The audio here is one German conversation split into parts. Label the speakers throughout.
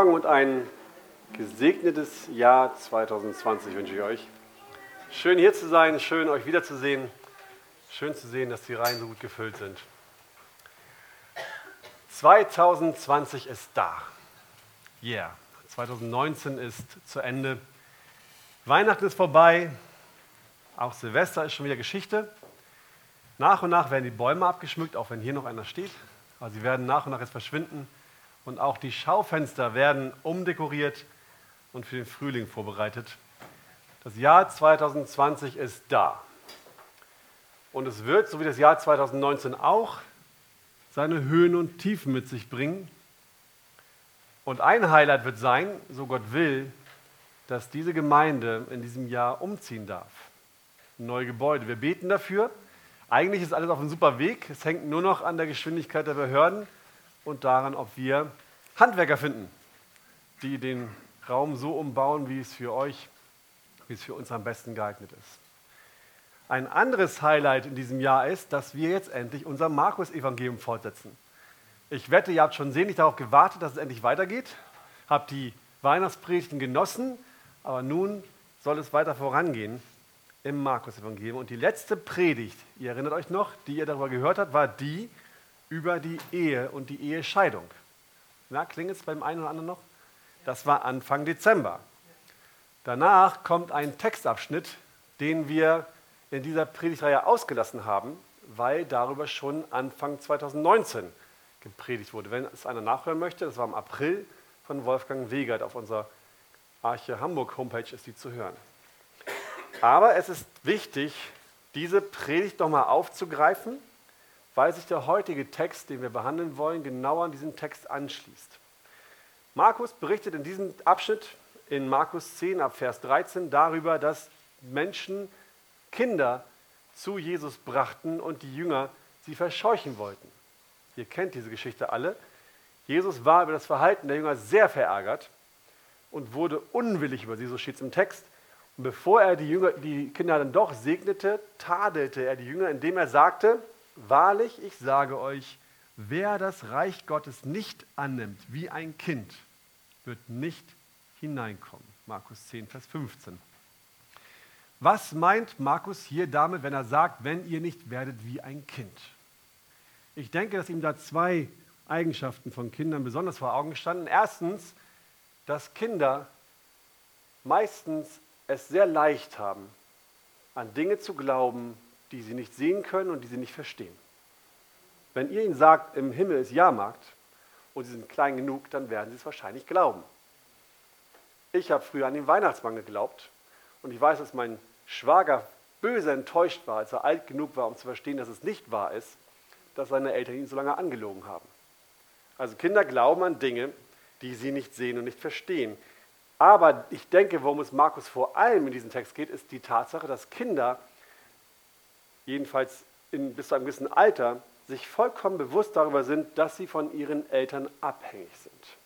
Speaker 1: Morgen und ein gesegnetes Jahr 2020 wünsche ich euch. Schön hier zu sein, schön euch wiederzusehen. Schön zu sehen, dass die Reihen so gut gefüllt sind. 2020 ist da. Yeah. 2019 ist zu Ende. Weihnachten ist vorbei. Auch Silvester ist schon wieder Geschichte. Nach und nach werden die Bäume abgeschmückt, auch wenn hier noch einer steht. Aber sie werden nach und nach jetzt verschwinden. Und auch die Schaufenster werden umdekoriert und für den Frühling vorbereitet. Das Jahr 2020 ist da. Und es wird, so wie das Jahr 2019 auch, seine Höhen und Tiefen mit sich bringen. Und ein Highlight wird sein, so Gott will, dass diese Gemeinde in diesem Jahr umziehen darf. Neue Gebäude. Wir beten dafür. Eigentlich ist alles auf einem super Weg. Es hängt nur noch an der Geschwindigkeit der Behörden und daran, ob wir Handwerker finden, die den Raum so umbauen, wie es für euch, wie es für uns am besten geeignet ist. Ein anderes Highlight in diesem Jahr ist, dass wir jetzt endlich unser Markus-Evangelium fortsetzen. Ich wette, ihr habt schon sehnlich darauf gewartet, dass es endlich weitergeht, habt die Weihnachtspredigten genossen, aber nun soll es weiter vorangehen im Markus-Evangelium. Und die letzte Predigt, ihr erinnert euch noch, die ihr darüber gehört habt, war die über die Ehe und die Ehescheidung. Na, klingt es beim einen oder anderen noch? Das war Anfang Dezember. Danach kommt ein Textabschnitt, den wir in dieser Predigtreihe ausgelassen haben, weil darüber schon Anfang 2019 gepredigt wurde. Wenn es einer nachhören möchte, das war im April von Wolfgang Wegert auf unserer Arche Hamburg Homepage ist die zu hören. Aber es ist wichtig, diese Predigt nochmal aufzugreifen weil sich der heutige Text, den wir behandeln wollen, genauer an diesen Text anschließt. Markus berichtet in diesem Abschnitt in Markus 10 ab Vers 13 darüber, dass Menschen Kinder zu Jesus brachten und die Jünger sie verscheuchen wollten. Ihr kennt diese Geschichte alle. Jesus war über das Verhalten der Jünger sehr verärgert und wurde unwillig über sie, so steht es im Text. Und bevor er die, Jünger, die Kinder dann doch segnete, tadelte er die Jünger, indem er sagte, Wahrlich, ich sage euch, wer das Reich Gottes nicht annimmt wie ein Kind, wird nicht hineinkommen. Markus 10, Vers 15. Was meint Markus hier damit, wenn er sagt, wenn ihr nicht werdet wie ein Kind? Ich denke, dass ihm da zwei Eigenschaften von Kindern besonders vor Augen standen. Erstens, dass Kinder meistens es sehr leicht haben, an Dinge zu glauben, die sie nicht sehen können und die sie nicht verstehen. Wenn ihr ihnen sagt, im Himmel ist Jahrmarkt und sie sind klein genug, dann werden sie es wahrscheinlich glauben. Ich habe früher an den Weihnachtsmann geglaubt und ich weiß, dass mein Schwager böse enttäuscht war, als er alt genug war, um zu verstehen, dass es nicht wahr ist, dass seine Eltern ihn so lange angelogen haben. Also Kinder glauben an Dinge, die sie nicht sehen und nicht verstehen. Aber ich denke, worum es Markus vor allem in diesem Text geht, ist die Tatsache, dass Kinder jedenfalls in, bis zu einem gewissen Alter, sich vollkommen bewusst darüber sind, dass sie von ihren Eltern abhängig sind.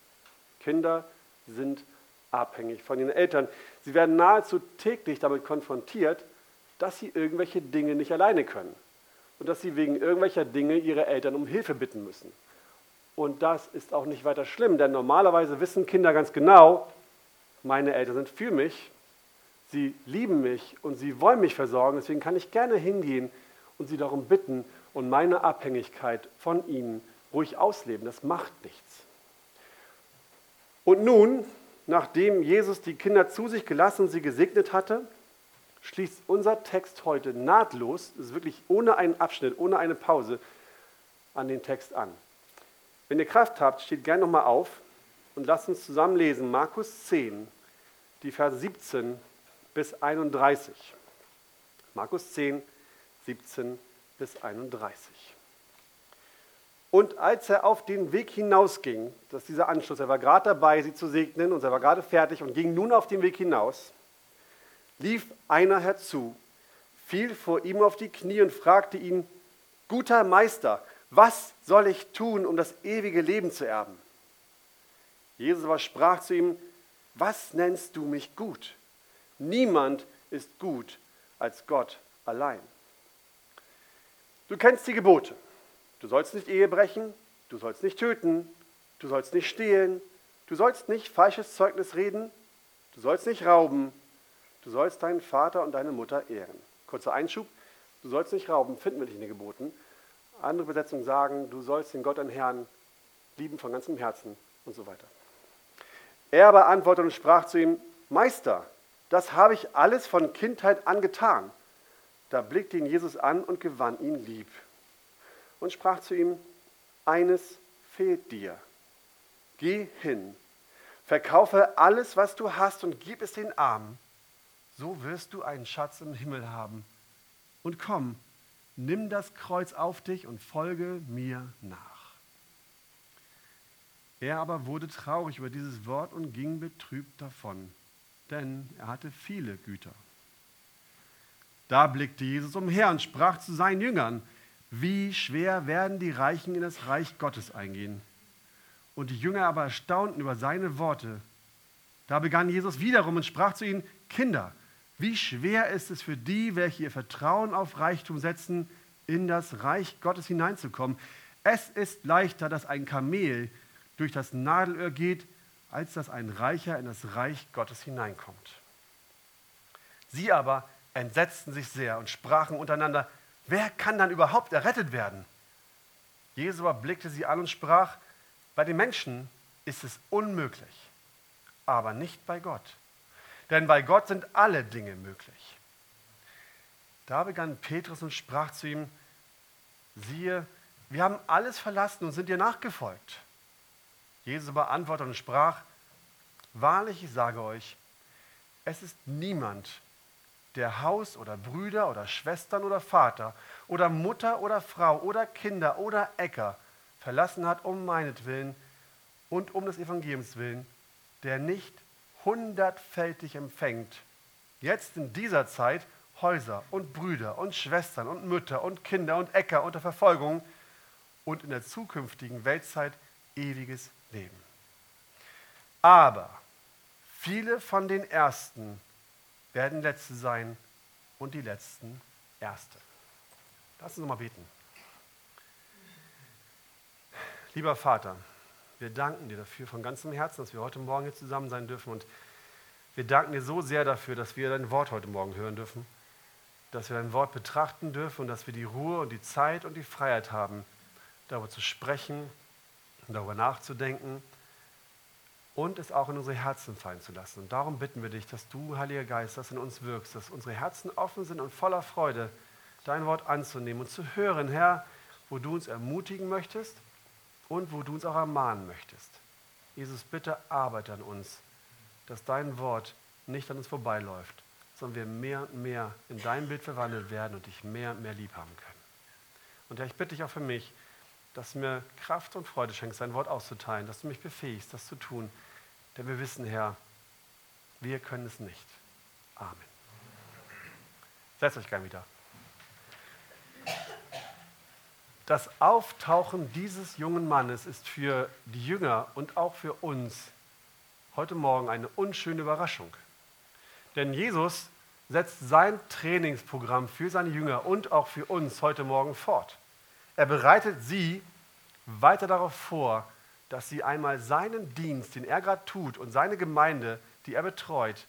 Speaker 1: Kinder sind abhängig von ihren Eltern. Sie werden nahezu täglich damit konfrontiert, dass sie irgendwelche Dinge nicht alleine können und dass sie wegen irgendwelcher Dinge ihre Eltern um Hilfe bitten müssen. Und das ist auch nicht weiter schlimm, denn normalerweise wissen Kinder ganz genau, meine Eltern sind für mich Sie lieben mich und sie wollen mich versorgen, deswegen kann ich gerne hingehen und sie darum bitten und meine Abhängigkeit von ihnen ruhig ausleben. Das macht nichts. Und nun, nachdem Jesus die Kinder zu sich gelassen und sie gesegnet hatte, schließt unser Text heute nahtlos, ist wirklich ohne einen Abschnitt, ohne eine Pause, an den Text an. Wenn ihr Kraft habt, steht gerne nochmal auf und lasst uns zusammen lesen. Markus 10, die Verse 17 bis 31. Markus 10, 17 bis 31. Und als er auf den Weg hinausging, das ist dieser Anschluss, er war gerade dabei, sie zu segnen und er war gerade fertig und ging nun auf den Weg hinaus, lief einer herzu, fiel vor ihm auf die Knie und fragte ihn, guter Meister, was soll ich tun, um das ewige Leben zu erben? Jesus aber sprach zu ihm, was nennst du mich gut? Niemand ist gut als Gott allein. Du kennst die Gebote. Du sollst nicht Ehe brechen, du sollst nicht töten, du sollst nicht stehlen, du sollst nicht falsches Zeugnis reden, du sollst nicht rauben, du sollst deinen Vater und deine Mutter ehren. Kurzer Einschub, du sollst nicht rauben, finden wir nicht in den Geboten. Andere Übersetzungen sagen, du sollst den Gott, deinen Herrn, lieben von ganzem Herzen und so weiter. Er aber antwortete und sprach zu ihm, Meister, das habe ich alles von Kindheit an getan. Da blickte ihn Jesus an und gewann ihn lieb und sprach zu ihm, eines fehlt dir. Geh hin, verkaufe alles, was du hast und gib es den Armen. So wirst du einen Schatz im Himmel haben. Und komm, nimm das Kreuz auf dich und folge mir nach. Er aber wurde traurig über dieses Wort und ging betrübt davon, denn er hatte viele Güter. Da blickte Jesus umher und sprach zu seinen Jüngern, wie schwer werden die Reichen in das Reich Gottes eingehen. Und die Jünger aber erstaunten über seine Worte. Da begann Jesus wiederum und sprach zu ihnen, Kinder, wie schwer ist es für die, welche ihr Vertrauen auf Reichtum setzen, in das Reich Gottes hineinzukommen. Es ist leichter, dass ein Kamel durch das Nadelöhr geht, als dass ein Reicher in das Reich Gottes hineinkommt. Sie aber entsetzten sich sehr und sprachen untereinander, wer kann dann überhaupt errettet werden? Jesus aber blickte sie an und sprach, bei den Menschen ist es unmöglich, aber nicht bei Gott. Denn bei Gott sind alle Dinge möglich. Da begann Petrus und sprach zu ihm, siehe, wir haben alles verlassen und sind dir nachgefolgt. Jesus aber antwortete und sprach, wahrlich, ich sage euch, es ist niemand, der Haus oder Brüder oder Schwestern oder Vater oder Mutter oder Frau oder Kinder oder Äcker verlassen hat um meinetwillen und um des Evangeliums willen, der nicht hundertfältig empfängt, jetzt in dieser Zeit Häuser und Brüder und Schwestern und Mütter und Kinder und Äcker unter Verfolgung und in der zukünftigen Weltzeit ewiges Leben. Aber viele von den Ersten werden Letzte sein und die Letzten Erste. Lass uns mal beten. Lieber Vater, wir danken dir dafür von ganzem Herzen, dass wir heute Morgen hier zusammen sein dürfen. Und wir danken dir so sehr dafür, dass wir dein Wort heute Morgen hören dürfen, dass wir dein Wort betrachten dürfen und dass wir die Ruhe und die Zeit und die Freiheit haben, darüber zu sprechen darüber nachzudenken und es auch in unsere Herzen fallen zu lassen. Und darum bitten wir dich, dass du, Heiliger Geist, das in uns wirkst, dass unsere Herzen offen sind und voller Freude, dein Wort anzunehmen und zu hören, Herr, wo du uns ermutigen möchtest und wo du uns auch ermahnen möchtest. Jesus, bitte arbeite an uns, dass dein Wort nicht an uns vorbeiläuft, sondern wir mehr und mehr in dein Bild verwandelt werden und dich mehr und mehr lieb haben können. Und Herr, ich bitte dich auch für mich, dass du mir Kraft und Freude schenkst, dein Wort auszuteilen, dass du mich befähigst, das zu tun. Denn wir wissen, Herr, wir können es nicht. Amen. Setzt euch gern wieder. Das Auftauchen dieses jungen Mannes ist für die Jünger und auch für uns heute Morgen eine unschöne Überraschung. Denn Jesus setzt sein Trainingsprogramm für seine Jünger und auch für uns heute Morgen fort. Er bereitet sie weiter darauf vor, dass sie einmal seinen Dienst, den er gerade tut, und seine Gemeinde, die er betreut,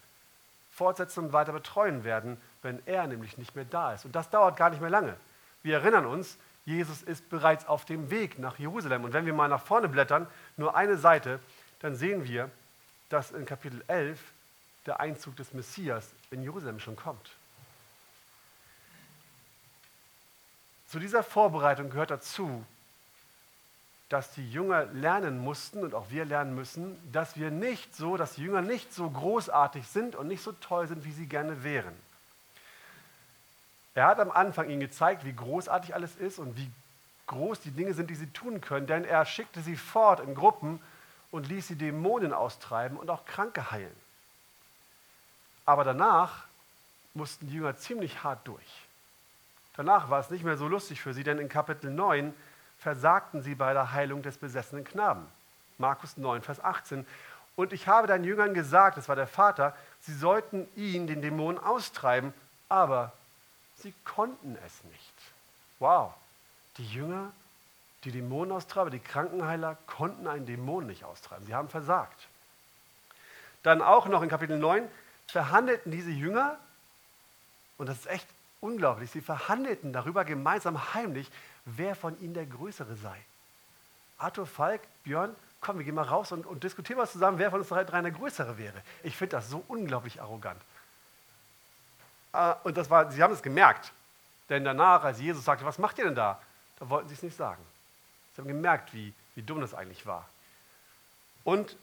Speaker 1: fortsetzen und weiter betreuen werden, wenn er nämlich nicht mehr da ist. Und das dauert gar nicht mehr lange. Wir erinnern uns, Jesus ist bereits auf dem Weg nach Jerusalem. Und wenn wir mal nach vorne blättern, nur eine Seite, dann sehen wir, dass in Kapitel 11 der Einzug des Messias in Jerusalem schon kommt. Zu dieser Vorbereitung gehört dazu, dass die Jünger lernen mussten und auch wir lernen müssen, dass wir nicht so, dass die Jünger nicht so großartig sind und nicht so toll sind, wie sie gerne wären. Er hat am Anfang ihnen gezeigt, wie großartig alles ist und wie groß die Dinge sind, die sie tun können, denn er schickte sie fort in Gruppen und ließ sie Dämonen austreiben und auch Kranke heilen. Aber danach mussten die Jünger ziemlich hart durch. Danach war es nicht mehr so lustig für sie, denn in Kapitel 9 versagten sie bei der Heilung des besessenen Knaben. Markus 9, Vers 18. Und ich habe deinen Jüngern gesagt, das war der Vater, sie sollten ihn, den Dämonen, austreiben, aber sie konnten es nicht. Wow, die Jünger, Die Dämonenaustreiber, die Krankenheiler konnten einen Dämon nicht austreiben. Sie haben versagt. Dann auch noch in Kapitel 9 verhandelten diese Jünger, und das ist echt unglaublich, sie verhandelten darüber gemeinsam heimlich, wer von ihnen der Größere sei. Arthur Falk, Björn, komm, wir gehen mal raus und, und diskutieren mal zusammen, wer von uns drei der Größere wäre. Ich finde das so unglaublich arrogant. Äh, und das war, sie haben es gemerkt. Denn danach, als Jesus sagte, was macht ihr denn da? Da wollten sie es nicht sagen. Sie haben gemerkt, wie, wie dumm das eigentlich war. Und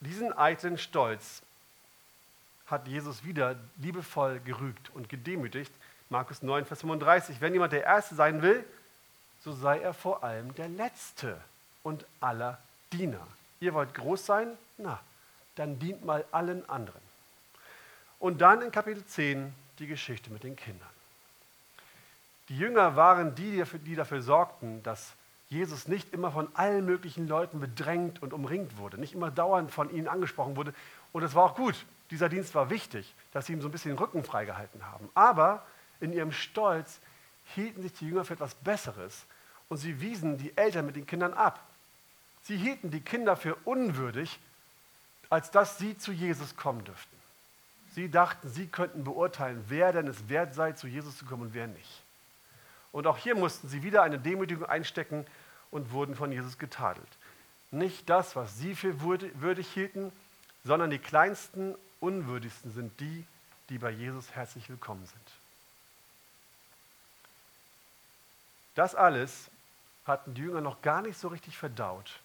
Speaker 1: diesen eitlen Stolz hat Jesus wieder liebevoll gerügt und gedemütigt. Markus 9, Vers 35. Wenn jemand der Erste sein will, so sei er vor allem der Letzte und aller Diener. Ihr wollt groß sein? Na, dann dient mal allen anderen. Und dann in Kapitel 10 die Geschichte mit den Kindern. Die Jünger waren die, die dafür sorgten, dass Jesus nicht immer von allen möglichen Leuten bedrängt und umringt wurde, nicht immer dauernd von ihnen angesprochen wurde. Und es war auch gut, dieser Dienst war wichtig, dass sie ihm so ein bisschen den Rücken freigehalten haben. Aber in ihrem Stolz hielten sich die Jünger für etwas Besseres und sie wiesen die Eltern mit den Kindern ab. Sie hielten die Kinder für unwürdig, als dass sie zu Jesus kommen dürften. Sie dachten, sie könnten beurteilen, wer denn es wert sei, zu Jesus zu kommen und wer nicht. Und auch hier mussten sie wieder eine Demütigung einstecken und wurden von Jesus getadelt. Nicht das, was sie für würdig hielten, sondern die kleinsten, unwürdigsten sind die, die bei Jesus herzlich willkommen sind. Das alles hatten die Jünger noch gar nicht so richtig verdaut.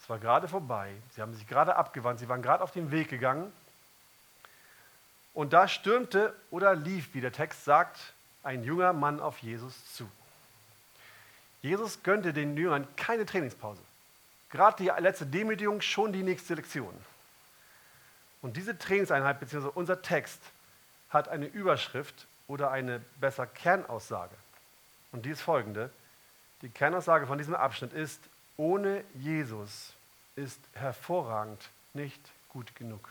Speaker 1: Es war gerade vorbei, sie haben sich gerade abgewandt, sie waren gerade auf den Weg gegangen. Und da stürmte oder lief, wie der Text sagt, ein junger Mann auf Jesus zu. Jesus gönnte den Jüngern keine Trainingspause. Gerade die letzte Demütigung, schon die nächste Lektion. Und diese Trainingseinheit, beziehungsweise unser Text, hat eine Überschrift oder eine besser Kernaussage. Und die ist folgende. Die Kernaussage von diesem Abschnitt ist, ohne Jesus ist hervorragend nicht gut genug.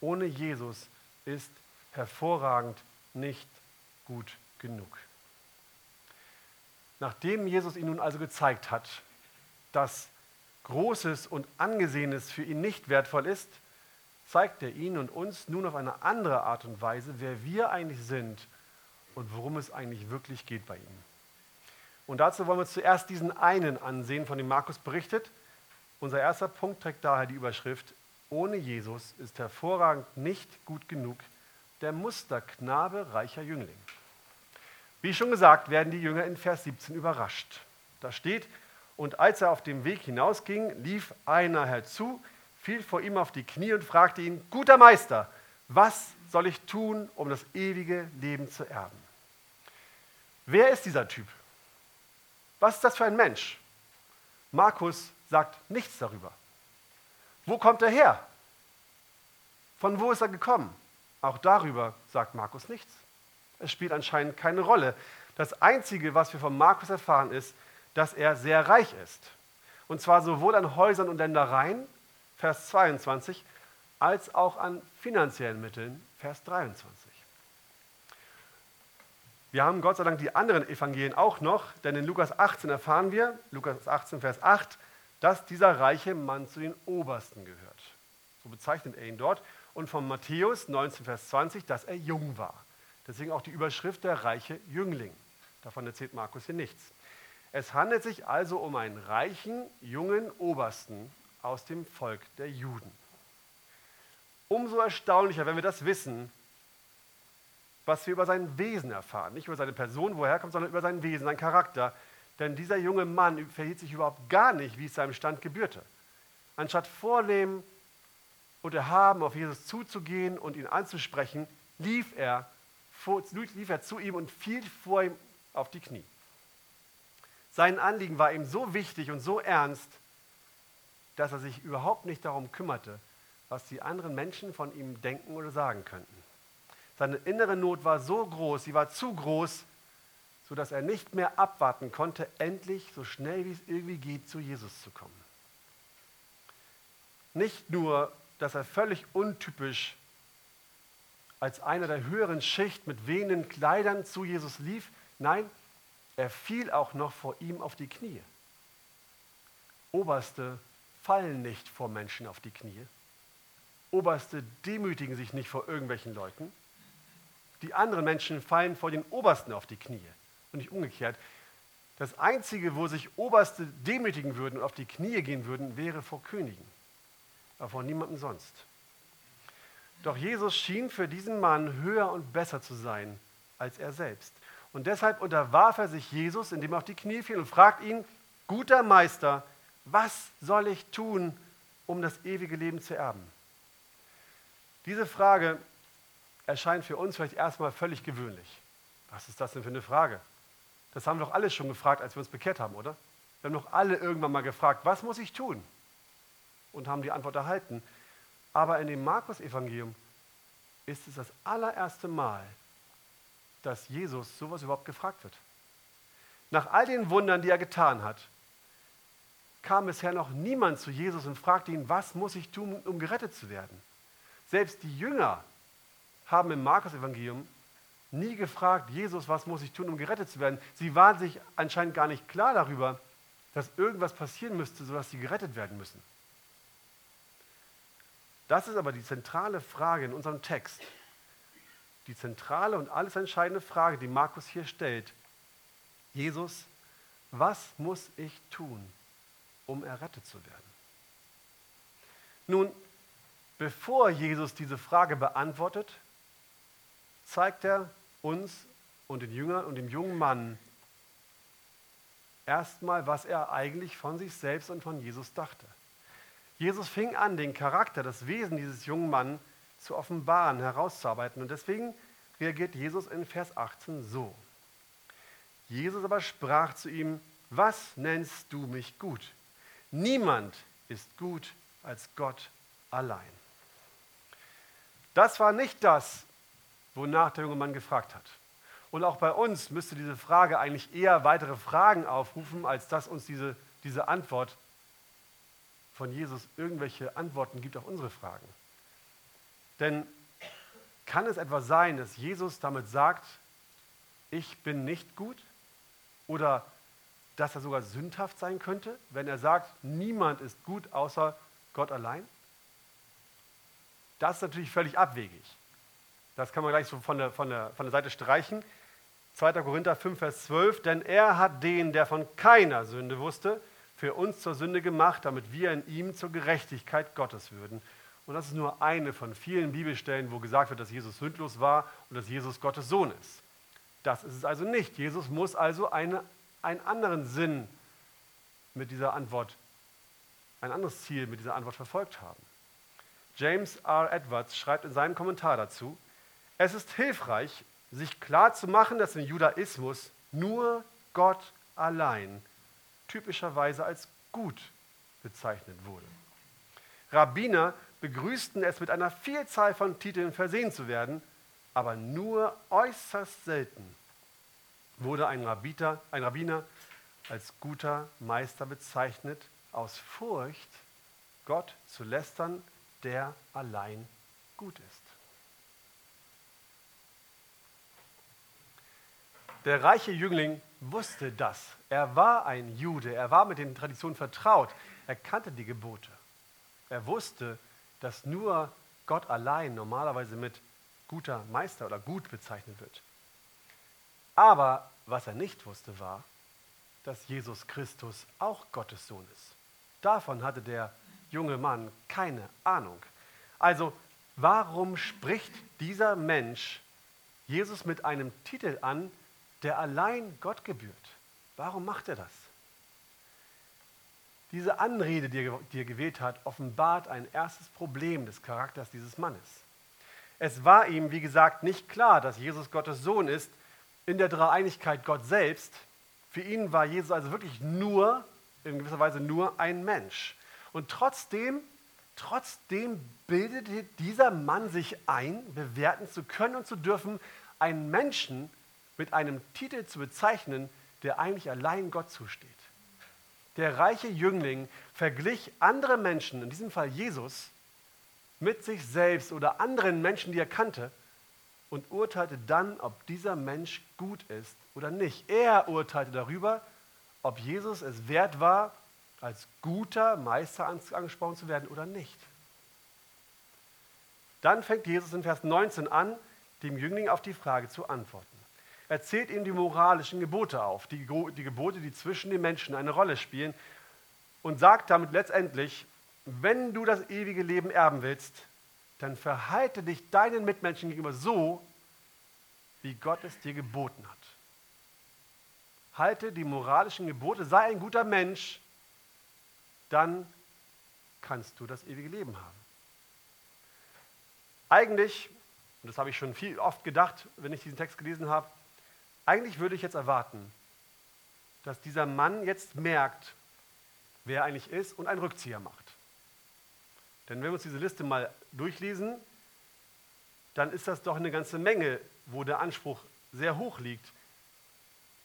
Speaker 1: Ohne Jesus ist hervorragend nicht gut genug. Nachdem Jesus ihn nun also gezeigt hat, dass Großes und Angesehenes für ihn nicht wertvoll ist, zeigt er ihn und uns nun auf eine andere Art und Weise, wer wir eigentlich sind und worum es eigentlich wirklich geht bei ihm. Und dazu wollen wir zuerst diesen einen ansehen, von dem Markus berichtet. Unser erster Punkt trägt daher die Überschrift, ohne Jesus ist hervorragend nicht gut genug der Musterknabe reicher Jüngling. Wie schon gesagt, werden die Jünger in Vers 17 überrascht. Da steht, und als er auf dem Weg hinausging, lief einer herzu, fiel vor ihm auf die Knie und fragte ihn, guter Meister, was soll ich tun, um das ewige Leben zu erben? Wer ist dieser Typ? Was ist das für ein Mensch? Markus sagt nichts darüber. Wo kommt er her? Von wo ist er gekommen? Auch darüber sagt Markus nichts. Es spielt anscheinend keine Rolle. Das Einzige, was wir von Markus erfahren, ist, dass er sehr reich ist. Und zwar sowohl an Häusern und Ländereien, Vers 22, als auch an finanziellen Mitteln, Vers 23. Wir haben Gott sei Dank die anderen Evangelien auch noch, denn in Lukas 18 erfahren wir, Lukas 18, Vers 8, dass dieser reiche Mann zu den Obersten gehört. So bezeichnet er ihn dort. Und von Matthäus 19, Vers 20, dass er jung war. Deswegen auch die Überschrift der reiche Jüngling. Davon erzählt Markus hier nichts. Es handelt sich also um einen reichen, jungen Obersten aus dem Volk der Juden. Umso erstaunlicher, wenn wir das wissen, was wir über sein Wesen erfahren. Nicht über seine Person, wo er kommt, sondern über sein Wesen, sein Charakter. Denn dieser junge Mann verhielt sich überhaupt gar nicht, wie es seinem Stand gebührte. Anstatt vornehm und erhaben auf Jesus zuzugehen und ihn anzusprechen, lief er, vor, lief er zu ihm und fiel vor ihm auf die Knie. Sein Anliegen war ihm so wichtig und so ernst, dass er sich überhaupt nicht darum kümmerte, was die anderen Menschen von ihm denken oder sagen könnten. Seine innere Not war so groß, sie war zu groß, sodass er nicht mehr abwarten konnte, endlich so schnell wie es irgendwie geht zu Jesus zu kommen. Nicht nur, dass er völlig untypisch als einer der höheren Schicht mit wehenden Kleidern zu Jesus lief, nein, er fiel auch noch vor ihm auf die Knie. Oberste fallen nicht vor Menschen auf die Knie. Oberste demütigen sich nicht vor irgendwelchen Leuten. Die anderen Menschen fallen vor den Obersten auf die Knie und nicht umgekehrt. Das Einzige, wo sich Oberste demütigen würden und auf die Knie gehen würden, wäre vor Königen, aber vor niemandem sonst. Doch Jesus schien für diesen Mann höher und besser zu sein als er selbst. Und deshalb unterwarf er sich Jesus, indem er auf die Knie fiel und fragt ihn, guter Meister, was soll ich tun, um das ewige Leben zu erben? Diese Frage erscheint für uns vielleicht erstmal völlig gewöhnlich. Was ist das denn für eine Frage? Das haben wir doch alle schon gefragt, als wir uns bekehrt haben, oder? Wir haben doch alle irgendwann mal gefragt, was muss ich tun? Und haben die Antwort erhalten. Aber in dem Markus-Evangelium ist es das allererste Mal, dass Jesus sowas überhaupt gefragt wird. Nach all den Wundern, die er getan hat, kam bisher noch niemand zu Jesus und fragte ihn, was muss ich tun, um gerettet zu werden? Selbst die Jünger haben im Markus-Evangelium nie gefragt, Jesus, was muss ich tun, um gerettet zu werden? Sie waren sich anscheinend gar nicht klar darüber, dass irgendwas passieren müsste, sodass sie gerettet werden müssen. Das ist aber die zentrale Frage in unserem Text. Die zentrale und alles entscheidende Frage, die Markus hier stellt. Jesus, was muss ich tun, um errettet zu werden? Nun, bevor Jesus diese Frage beantwortet, zeigt er uns und den Jüngern und dem jungen Mann erstmal, was er eigentlich von sich selbst und von Jesus dachte. Jesus fing an, den Charakter, das Wesen dieses jungen Mannes zu offenbaren, herauszuarbeiten. Und deswegen reagiert Jesus in Vers 18 so. Jesus aber sprach zu ihm, was nennst du mich gut? Niemand ist gut als Gott allein. Das war nicht das, wonach der junge Mann gefragt hat. Und auch bei uns müsste diese Frage eigentlich eher weitere Fragen aufrufen, als dass uns diese, diese Antwort von Jesus irgendwelche Antworten gibt auf unsere Fragen. Denn kann es etwa sein, dass Jesus damit sagt, ich bin nicht gut? Oder dass er sogar sündhaft sein könnte, wenn er sagt, niemand ist gut außer Gott allein? Das ist natürlich völlig abwegig. Das kann man gleich so von der, von der, von der Seite streichen. 2. Korinther 5, Vers 12. Denn er hat den, der von keiner Sünde wusste, für uns zur Sünde gemacht, damit wir in ihm zur Gerechtigkeit Gottes würden. Und das ist nur eine von vielen Bibelstellen, wo gesagt wird, dass Jesus sündlos war und dass Jesus Gottes Sohn ist. Das ist es also nicht. Jesus muss also eine, einen anderen Sinn mit dieser Antwort, ein anderes Ziel mit dieser Antwort verfolgt haben. James R. Edwards schreibt in seinem Kommentar dazu, es ist hilfreich, sich klarzumachen, dass im Judaismus nur Gott allein typischerweise als gut bezeichnet wurde. Rabbiner begrüßten es, mit einer Vielzahl von Titeln versehen zu werden, aber nur äußerst selten wurde ein, Rabbiter, ein Rabbiner als guter Meister bezeichnet, aus Furcht, Gott zu lästern, der allein gut ist. Der reiche Jüngling wusste das. Er war ein Jude, er war mit den Traditionen vertraut, er kannte die Gebote. Er wusste, dass nur Gott allein normalerweise mit guter Meister oder gut bezeichnet wird. Aber was er nicht wusste, war, dass Jesus Christus auch Gottes Sohn ist. Davon hatte der junge Mann keine Ahnung. Also, warum spricht dieser Mensch Jesus mit einem Titel an, der allein Gott gebührt. Warum macht er das? Diese Anrede, die er, die er gewählt hat, offenbart ein erstes Problem des Charakters dieses Mannes. Es war ihm, wie gesagt, nicht klar, dass Jesus Gottes Sohn ist, in der Dreieinigkeit Gott selbst. Für ihn war Jesus also wirklich nur, in gewisser Weise nur ein Mensch. Und trotzdem, trotzdem bildete dieser Mann sich ein, bewerten zu können und zu dürfen, einen Menschen mit einem Titel zu bezeichnen, der eigentlich allein Gott zusteht. Der reiche Jüngling verglich andere Menschen, in diesem Fall Jesus, mit sich selbst oder anderen Menschen, die er kannte, und urteilte dann, ob dieser Mensch gut ist oder nicht. Er urteilte darüber, ob Jesus es wert war, als guter Meister angesprochen zu werden oder nicht. Dann fängt Jesus in Vers 19 an, dem Jüngling auf die Frage zu antworten. Er zählt ihm die moralischen Gebote auf, die, die Gebote, die zwischen den Menschen eine Rolle spielen, und sagt damit letztendlich, wenn du das ewige Leben erben willst, dann verhalte dich deinen Mitmenschen gegenüber so, wie Gott es dir geboten hat. Halte die moralischen Gebote, sei ein guter Mensch, dann kannst du das ewige Leben haben. Eigentlich, und das habe ich schon viel oft gedacht, wenn ich diesen Text gelesen habe, eigentlich würde ich jetzt erwarten, dass dieser Mann jetzt merkt, wer er eigentlich ist und einen Rückzieher macht. Denn wenn wir uns diese Liste mal durchlesen, dann ist das doch eine ganze Menge, wo der Anspruch sehr hoch liegt.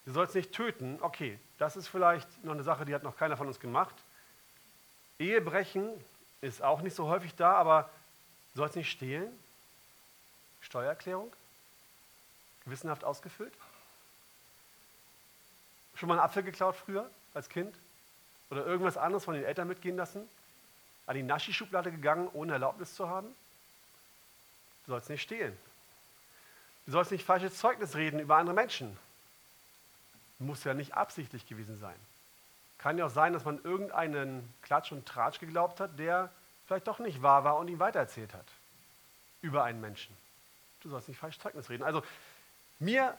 Speaker 1: Du sollst nicht töten. Okay, das ist vielleicht noch eine Sache, die hat noch keiner von uns gemacht. Ehebrechen ist auch nicht so häufig da, aber du sollst nicht stehlen. Steuererklärung? Gewissenhaft ausgefüllt? Schon mal einen Apfel geklaut früher als Kind? Oder irgendwas anderes von den Eltern mitgehen lassen? An die Naschi-Schublade gegangen, ohne Erlaubnis zu haben? Du sollst nicht stehlen. Du sollst nicht falsches Zeugnis reden über andere Menschen. Muss ja nicht absichtlich gewesen sein. Kann ja auch sein, dass man irgendeinen Klatsch und Tratsch geglaubt hat, der vielleicht doch nicht wahr war und ihn weitererzählt hat. Über einen Menschen. Du sollst nicht falsch Zeugnis reden. Also mir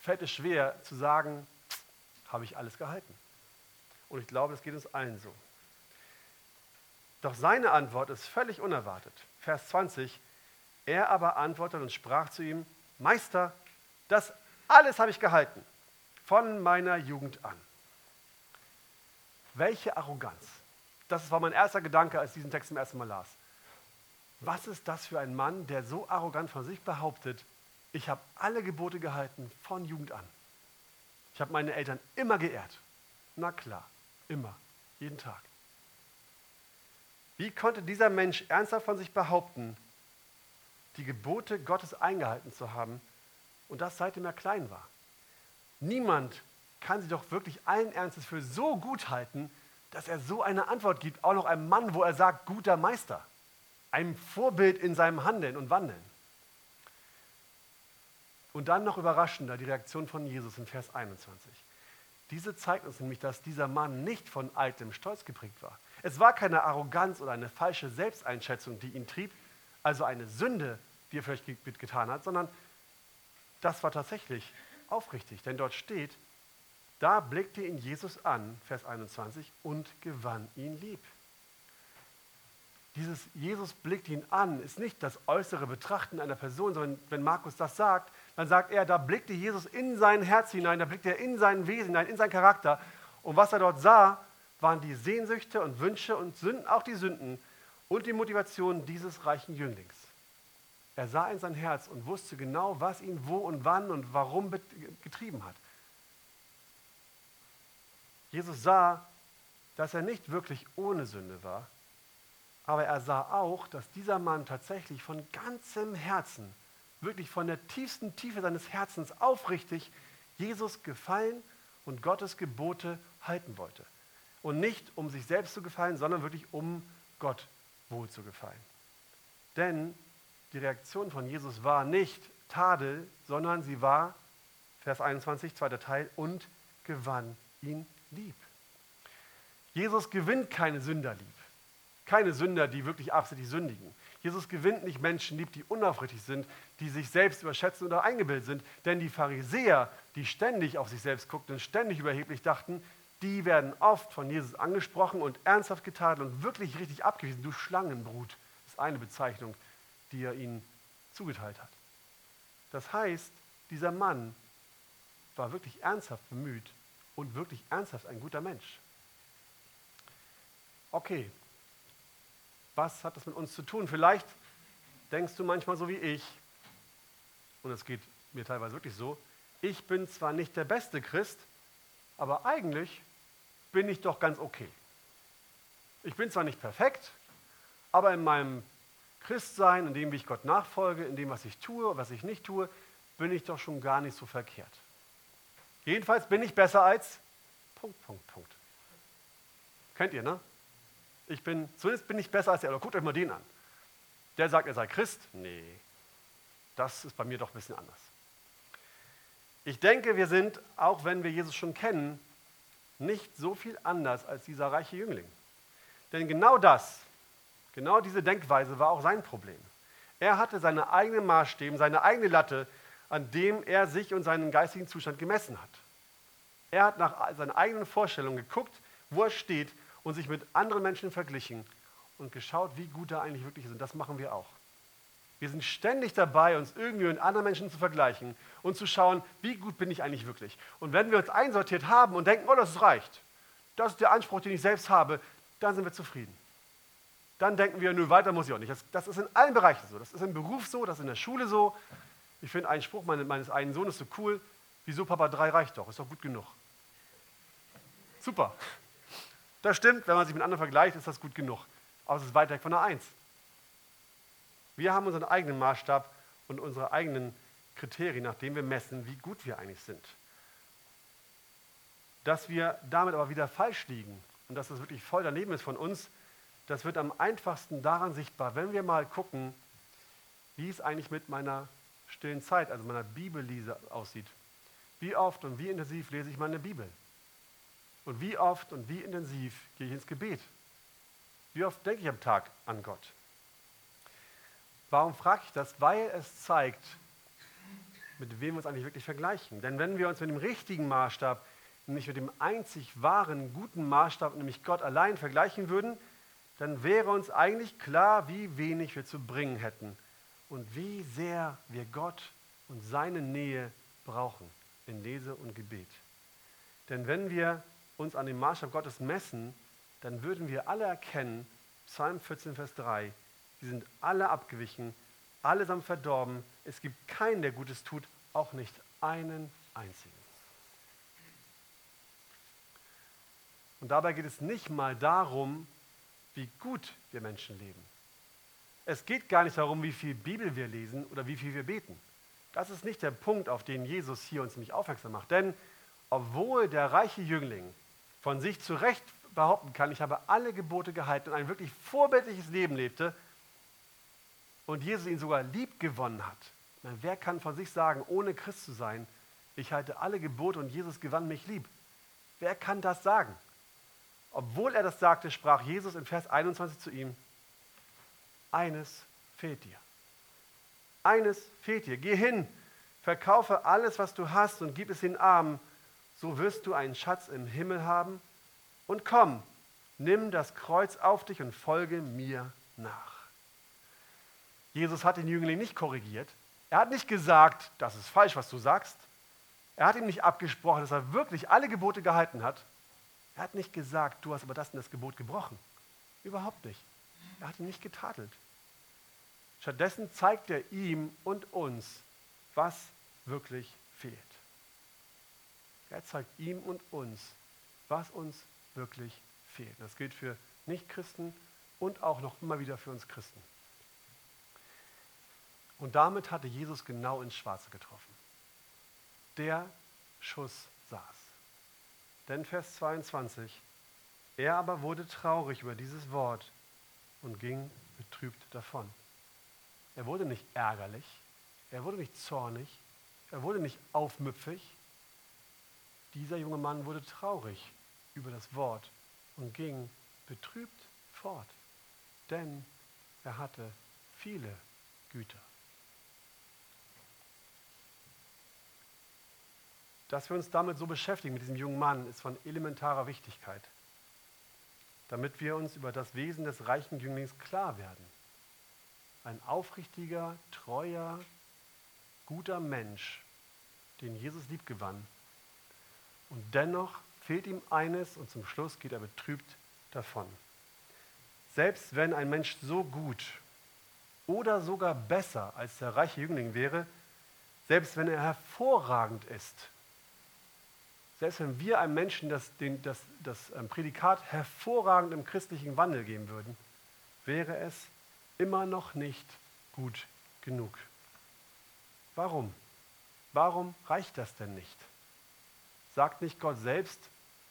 Speaker 1: fällt es schwer zu sagen, habe ich alles gehalten. Und ich glaube, es geht uns allen so. Doch seine Antwort ist völlig unerwartet. Vers 20. Er aber antwortete und sprach zu ihm, Meister, das alles habe ich gehalten, von meiner Jugend an. Welche Arroganz. Das war mein erster Gedanke, als ich diesen Text zum ersten Mal las. Was ist das für ein Mann, der so arrogant von sich behauptet, ich habe alle Gebote gehalten von Jugend an. Ich habe meine Eltern immer geehrt. Na klar, immer, jeden Tag. Wie konnte dieser Mensch ernsthaft von sich behaupten, die Gebote Gottes eingehalten zu haben und das seitdem er klein war? Niemand kann sie doch wirklich allen Ernstes für so gut halten, dass er so eine Antwort gibt, auch noch einem Mann, wo er sagt, guter Meister, einem Vorbild in seinem Handeln und Wandeln. Und dann noch überraschender die Reaktion von Jesus in Vers 21. Diese zeigt uns nämlich, dass dieser Mann nicht von altem Stolz geprägt war. Es war keine Arroganz oder eine falsche Selbsteinschätzung, die ihn trieb, also eine Sünde, die er vielleicht getan hat, sondern das war tatsächlich aufrichtig. Denn dort steht, da blickte ihn Jesus an, Vers 21, und gewann ihn lieb. Dieses Jesus blickt ihn an, ist nicht das äußere Betrachten einer Person, sondern wenn Markus das sagt, dann sagt er, da blickte Jesus in sein Herz hinein, da blickte er in sein Wesen hinein, in seinen Charakter. Und was er dort sah, waren die Sehnsüchte und Wünsche und Sünden, auch die Sünden und die Motivation dieses reichen Jünglings. Er sah in sein Herz und wusste genau, was ihn wo und wann und warum getrieben hat. Jesus sah, dass er nicht wirklich ohne Sünde war, aber er sah auch, dass dieser Mann tatsächlich von ganzem Herzen, wirklich von der tiefsten Tiefe seines Herzens aufrichtig Jesus gefallen und Gottes Gebote halten wollte. Und nicht um sich selbst zu gefallen, sondern wirklich um Gott wohl zu gefallen. Denn die Reaktion von Jesus war nicht Tadel, sondern sie war, Vers 21, zweiter Teil, und gewann ihn lieb. Jesus gewinnt keine Sünder lieb. Keine Sünder, die wirklich absichtlich sündigen. Jesus gewinnt nicht Menschen lieb, die unaufrichtig sind, die sich selbst überschätzen oder eingebildet sind. Denn die Pharisäer, die ständig auf sich selbst guckten und ständig überheblich dachten, die werden oft von Jesus angesprochen und ernsthaft getadelt und wirklich richtig abgewiesen. Du Schlangenbrut ist eine Bezeichnung, die er ihnen zugeteilt hat. Das heißt, dieser Mann war wirklich ernsthaft bemüht und wirklich ernsthaft ein guter Mensch. Okay, was hat das mit uns zu tun? Vielleicht denkst du manchmal so wie ich, und es geht mir teilweise wirklich so, ich bin zwar nicht der beste Christ, aber eigentlich bin ich doch ganz okay. Ich bin zwar nicht perfekt, aber in meinem Christsein, in dem, wie ich Gott nachfolge, in dem, was ich tue, was ich nicht tue, bin ich doch schon gar nicht so verkehrt. Jedenfalls bin ich besser als Punkt, Punkt, Punkt. Kennt ihr, ne? Ich bin, zumindest bin ich besser als der, aber guckt euch mal den an. Der sagt, er sei Christ. Nee, das ist bei mir doch ein bisschen anders. Ich denke, wir sind, auch wenn wir Jesus schon kennen, nicht so viel anders als dieser reiche Jüngling. Denn genau das, genau diese Denkweise war auch sein Problem. Er hatte seine eigenen Maßstäbe, seine eigene Latte, an dem er sich und seinen geistigen Zustand gemessen hat. Er hat nach seinen eigenen Vorstellungen geguckt, wo er steht und sich mit anderen Menschen verglichen und geschaut, wie gut er eigentlich wirklich ist. Und das machen wir auch. Wir sind ständig dabei, uns irgendwie mit anderen Menschen zu vergleichen und zu schauen, wie gut bin ich eigentlich wirklich. Und wenn wir uns einsortiert haben und denken, oh, das reicht, das ist der Anspruch, den ich selbst habe, dann sind wir zufrieden. Dann denken wir, nö, weiter muss ich auch nicht. Das, das ist in allen Bereichen so. Das ist im Beruf so, das ist in der Schule so. Ich finde einen Spruch meines einen Sohnes so cool. Wieso, Papa, drei reicht doch, ist doch gut genug. Super. Das stimmt, wenn man sich mit anderen vergleicht, ist das gut genug. Aber es ist weit weg von der Eins. Wir haben unseren eigenen Maßstab und unsere eigenen Kriterien, nach denen wir messen, wie gut wir eigentlich sind. Dass wir damit aber wieder falsch liegen und dass das wirklich voll daneben ist von uns, das wird am einfachsten daran sichtbar, wenn wir mal gucken, wie es eigentlich mit meiner stillen Zeit, also meiner Bibellese aussieht. Wie oft und wie intensiv lese ich meine Bibel? Und wie oft und wie intensiv gehe ich ins Gebet? Wie oft denke ich am Tag an Gott? Warum frage ich das? Weil es zeigt, mit wem wir uns eigentlich wirklich vergleichen. Denn wenn wir uns mit dem richtigen Maßstab, nämlich mit dem einzig wahren, guten Maßstab, nämlich Gott allein, vergleichen würden, dann wäre uns eigentlich klar, wie wenig wir zu bringen hätten und wie sehr wir Gott und seine Nähe brauchen in Lese und Gebet. Denn wenn wir uns an dem Maßstab Gottes messen, dann würden wir alle erkennen, Psalm 14, Vers 3, die sind alle abgewichen, allesamt verdorben, es gibt keinen, der Gutes tut, auch nicht einen einzigen. Und dabei geht es nicht mal darum, wie gut wir Menschen leben. Es geht gar nicht darum, wie viel Bibel wir lesen oder wie viel wir beten. Das ist nicht der Punkt, auf den Jesus hier uns nämlich aufmerksam macht. Denn obwohl der reiche Jüngling von sich zu Recht behaupten kann, ich habe alle Gebote gehalten und ein wirklich vorbildliches Leben lebte und Jesus ihn sogar lieb gewonnen hat. Meine, wer kann von sich sagen, ohne Christ zu sein, ich halte alle Gebote und Jesus gewann mich lieb? Wer kann das sagen? Obwohl er das sagte, sprach Jesus in Vers 21 zu ihm, eines fehlt dir. Eines fehlt dir. Geh hin, verkaufe alles, was du hast und gib es den Armen so wirst du einen Schatz im Himmel haben. Und komm, nimm das Kreuz auf dich und folge mir nach. Jesus hat den Jüngling nicht korrigiert. Er hat nicht gesagt, das ist falsch, was du sagst. Er hat ihm nicht abgesprochen, dass er wirklich alle Gebote gehalten hat. Er hat nicht gesagt, du hast aber das und das Gebot gebrochen. Überhaupt nicht. Er hat ihn nicht getadelt. Stattdessen zeigt er ihm und uns, was wirklich fehlt. Er zeigt ihm und uns, was uns wirklich fehlt. Das gilt für Nichtchristen und auch noch immer wieder für uns Christen. Und damit hatte Jesus genau ins Schwarze getroffen. Der Schuss saß. Denn Vers 22, er aber wurde traurig über dieses Wort und ging betrübt davon. Er wurde nicht ärgerlich, er wurde nicht zornig, er wurde nicht aufmüpfig, dieser junge Mann wurde traurig über das Wort und ging betrübt fort, denn er hatte viele Güter. Dass wir uns damit so beschäftigen, mit diesem jungen Mann, ist von elementarer Wichtigkeit, damit wir uns über das Wesen des reichen Jünglings klar werden. Ein aufrichtiger, treuer, guter Mensch, den Jesus liebgewann und dennoch fehlt ihm eines und zum Schluss geht er betrübt davon. Selbst wenn ein Mensch so gut oder sogar besser als der reiche Jüngling wäre, selbst wenn er hervorragend ist, selbst wenn wir einem Menschen das, den, das, das ähm, Prädikat hervorragend im christlichen Wandel geben würden, wäre es immer noch nicht gut genug. Warum? Warum reicht das denn nicht? Sagt nicht Gott selbst,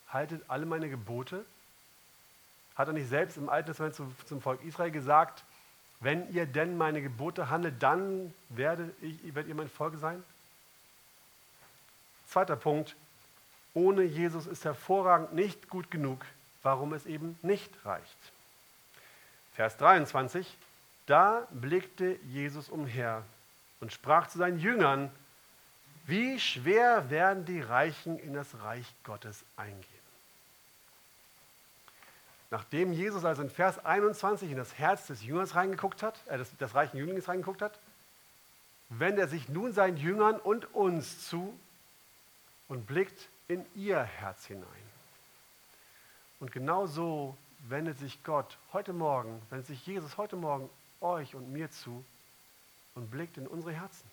Speaker 1: haltet alle meine Gebote? Hat er nicht selbst im Alten Testament zum Volk Israel gesagt, wenn ihr denn meine Gebote handelt, dann werdet, ich, werdet ihr mein Volk sein? Zweiter Punkt, ohne Jesus ist hervorragend nicht gut genug, warum es eben nicht reicht. Vers 23, da blickte Jesus umher und sprach zu seinen Jüngern, wie schwer werden die Reichen in das Reich Gottes eingehen. Nachdem Jesus also in Vers 21 in das Herz des Jüngers reingeguckt hat, äh, des, des reichen Jünglings reingeguckt hat, wendet er sich nun seinen Jüngern und uns zu und blickt in ihr Herz hinein. Und genau so wendet sich Gott heute Morgen, wendet sich Jesus heute Morgen euch und mir zu und blickt in unsere Herzen.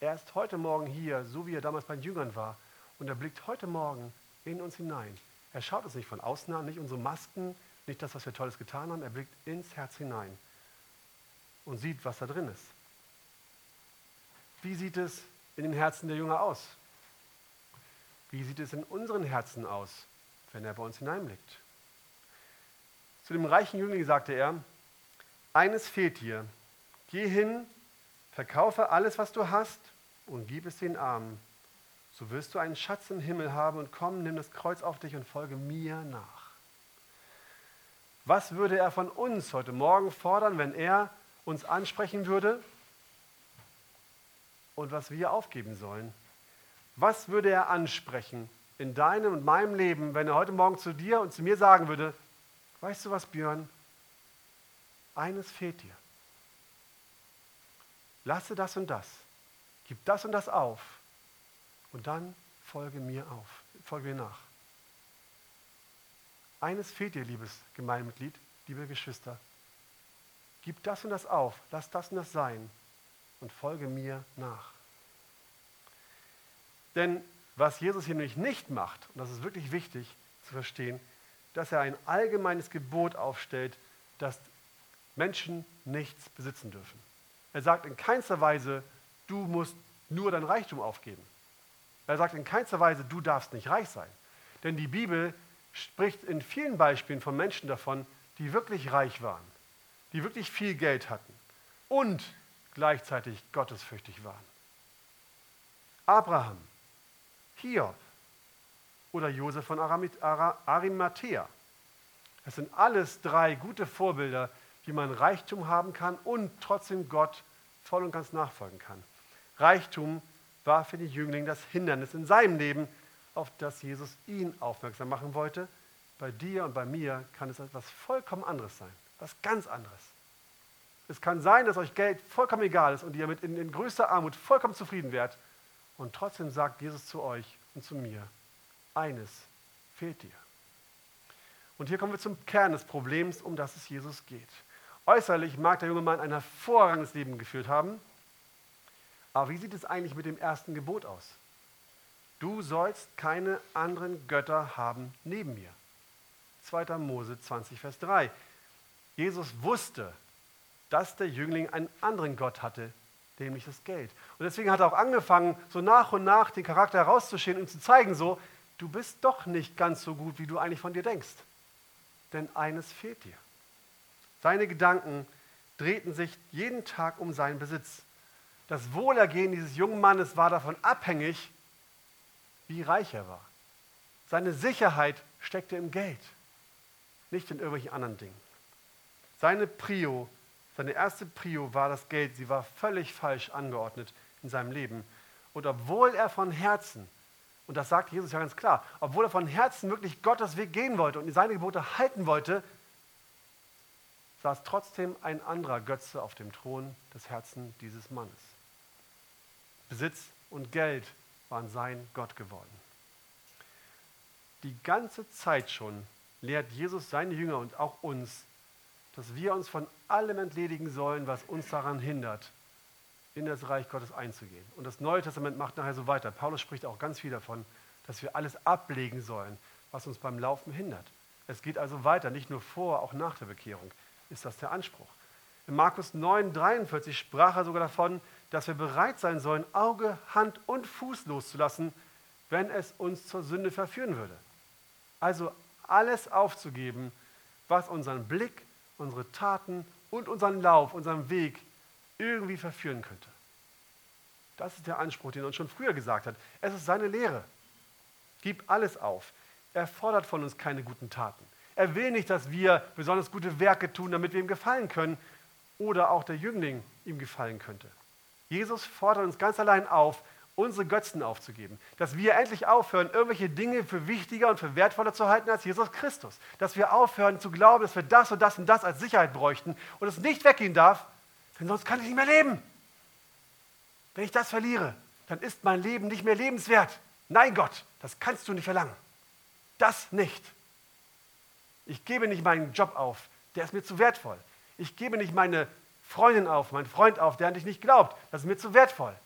Speaker 1: Er ist heute Morgen hier, so wie er damals bei den Jüngern war, und er blickt heute Morgen in uns hinein. Er schaut uns nicht von außen an, nicht unsere Masken, nicht das, was wir Tolles getan haben. Er blickt ins Herz hinein und sieht, was da drin ist. Wie sieht es in den Herzen der Jünger aus? Wie sieht es in unseren Herzen aus, wenn er bei uns hineinblickt? Zu dem reichen Jüngling sagte er, eines fehlt dir. Geh hin, verkaufe alles, was du hast und gib es den Armen. So wirst du einen Schatz im Himmel haben und komm, nimm das Kreuz auf dich und folge mir nach. Was würde er von uns heute Morgen fordern, wenn er uns ansprechen würde und was wir aufgeben sollen? Was würde er ansprechen in deinem und meinem Leben, wenn er heute Morgen zu dir und zu mir sagen würde, weißt du was, Björn, eines fehlt dir. Lasse das und das. Gib das und das auf. Und dann folge mir auf. Folge mir nach. Eines fehlt dir, liebes Gemeindemitglied, liebe Geschwister. Gib das und das auf. Lass das und das sein. Und folge mir nach. Denn was Jesus hier nämlich nicht macht, und das ist wirklich wichtig zu verstehen, dass er ein allgemeines Gebot aufstellt, das Menschen nichts besitzen dürfen. Er sagt in keinster Weise, du musst nur dein Reichtum aufgeben. Er sagt in keinster Weise, du darfst nicht reich sein. Denn die Bibel spricht in vielen Beispielen von Menschen davon, die wirklich reich waren, die wirklich viel Geld hatten und gleichzeitig gottesfürchtig waren. Abraham, Hiob oder Josef von Arimathea. Das sind alles drei gute Vorbilder, wie man Reichtum haben kann und trotzdem Gott voll und ganz nachfolgen kann. Reichtum war für die Jünglinge das Hindernis in seinem Leben, auf das Jesus ihn aufmerksam machen wollte. Bei dir und bei mir kann es etwas vollkommen anderes sein, was ganz anderes. Es kann sein, dass euch Geld vollkommen egal ist und ihr mit in, in größter Armut vollkommen zufrieden werdet. Und trotzdem sagt Jesus zu euch und zu mir, eines fehlt dir. Und hier kommen wir zum Kern des Problems, um das es Jesus geht. Äußerlich mag der junge Mann ein hervorragendes Leben geführt haben, aber wie sieht es eigentlich mit dem ersten Gebot aus? Du sollst keine anderen Götter haben neben mir. 2. Mose 20, Vers 3. Jesus wusste, dass der Jüngling einen anderen Gott hatte, nämlich das Geld. Und deswegen hat er auch angefangen, so nach und nach den Charakter herauszustehen und zu zeigen, so, du bist doch nicht ganz so gut, wie du eigentlich von dir denkst. Denn eines fehlt dir. Seine Gedanken drehten sich jeden Tag um seinen Besitz. Das Wohlergehen dieses jungen Mannes war davon abhängig, wie reich er war. Seine Sicherheit steckte im Geld, nicht in irgendwelchen anderen Dingen. Seine Prio seine erste Prio war das Geld. Sie war völlig falsch angeordnet in seinem Leben. Und obwohl er von Herzen, und das sagt Jesus ja ganz klar, obwohl er von Herzen wirklich Gottes Weg gehen wollte und seine Gebote halten wollte, saß trotzdem ein anderer Götze auf dem Thron des Herzens dieses Mannes. Besitz und Geld waren sein Gott geworden. Die ganze Zeit schon lehrt Jesus seine Jünger und auch uns, dass wir uns von allem entledigen sollen, was uns daran hindert, in das Reich Gottes einzugehen. Und das Neue Testament macht nachher so weiter. Paulus spricht auch ganz viel davon, dass wir alles ablegen sollen, was uns beim Laufen hindert. Es geht also weiter, nicht nur vor, auch nach der Bekehrung ist das der Anspruch. In Markus 9, 43 sprach er sogar davon, dass wir bereit sein sollen, Auge, Hand und Fuß loszulassen, wenn es uns zur Sünde verführen würde. Also alles aufzugeben, was unseren Blick, unsere Taten und unseren Lauf, unseren Weg irgendwie verführen könnte. Das ist der Anspruch, den er uns schon früher gesagt hat. Es ist seine Lehre. Gib alles auf. Er fordert von uns keine guten Taten. Er will nicht, dass wir besonders gute Werke tun, damit wir ihm gefallen können oder auch der Jüngling ihm gefallen könnte. Jesus fordert uns ganz allein auf, unsere Götzen aufzugeben. Dass wir endlich aufhören, irgendwelche Dinge für wichtiger und für wertvoller zu halten als Jesus Christus. Dass wir aufhören zu glauben, dass wir das und das und das als Sicherheit bräuchten und es nicht weggehen darf, denn sonst kann ich nicht mehr leben. Wenn ich das verliere, dann ist mein Leben nicht mehr lebenswert. Nein, Gott, das kannst du nicht verlangen. Das nicht. Ich gebe nicht meinen Job auf, der ist mir zu wertvoll. Ich gebe nicht meine Freundin auf, meinen Freund auf, der an dich nicht glaubt, das ist mir zu wertvoll.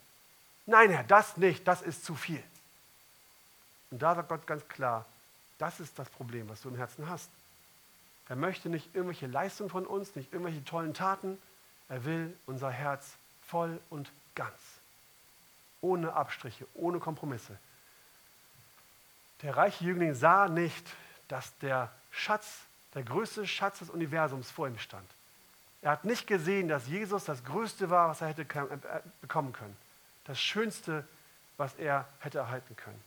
Speaker 1: Nein, Herr, das nicht, das ist zu viel. Und da sagt Gott ganz klar, das ist das Problem, was du im Herzen hast. Er möchte nicht irgendwelche Leistungen von uns, nicht irgendwelche tollen Taten. Er will unser Herz voll und ganz. Ohne Abstriche, ohne Kompromisse. Der reiche Jüngling sah nicht, dass der Schatz, der größte Schatz des Universums vor ihm stand. Er hat nicht gesehen, dass Jesus das Größte war, was er hätte äh, bekommen können das Schönste, was er hätte erhalten können.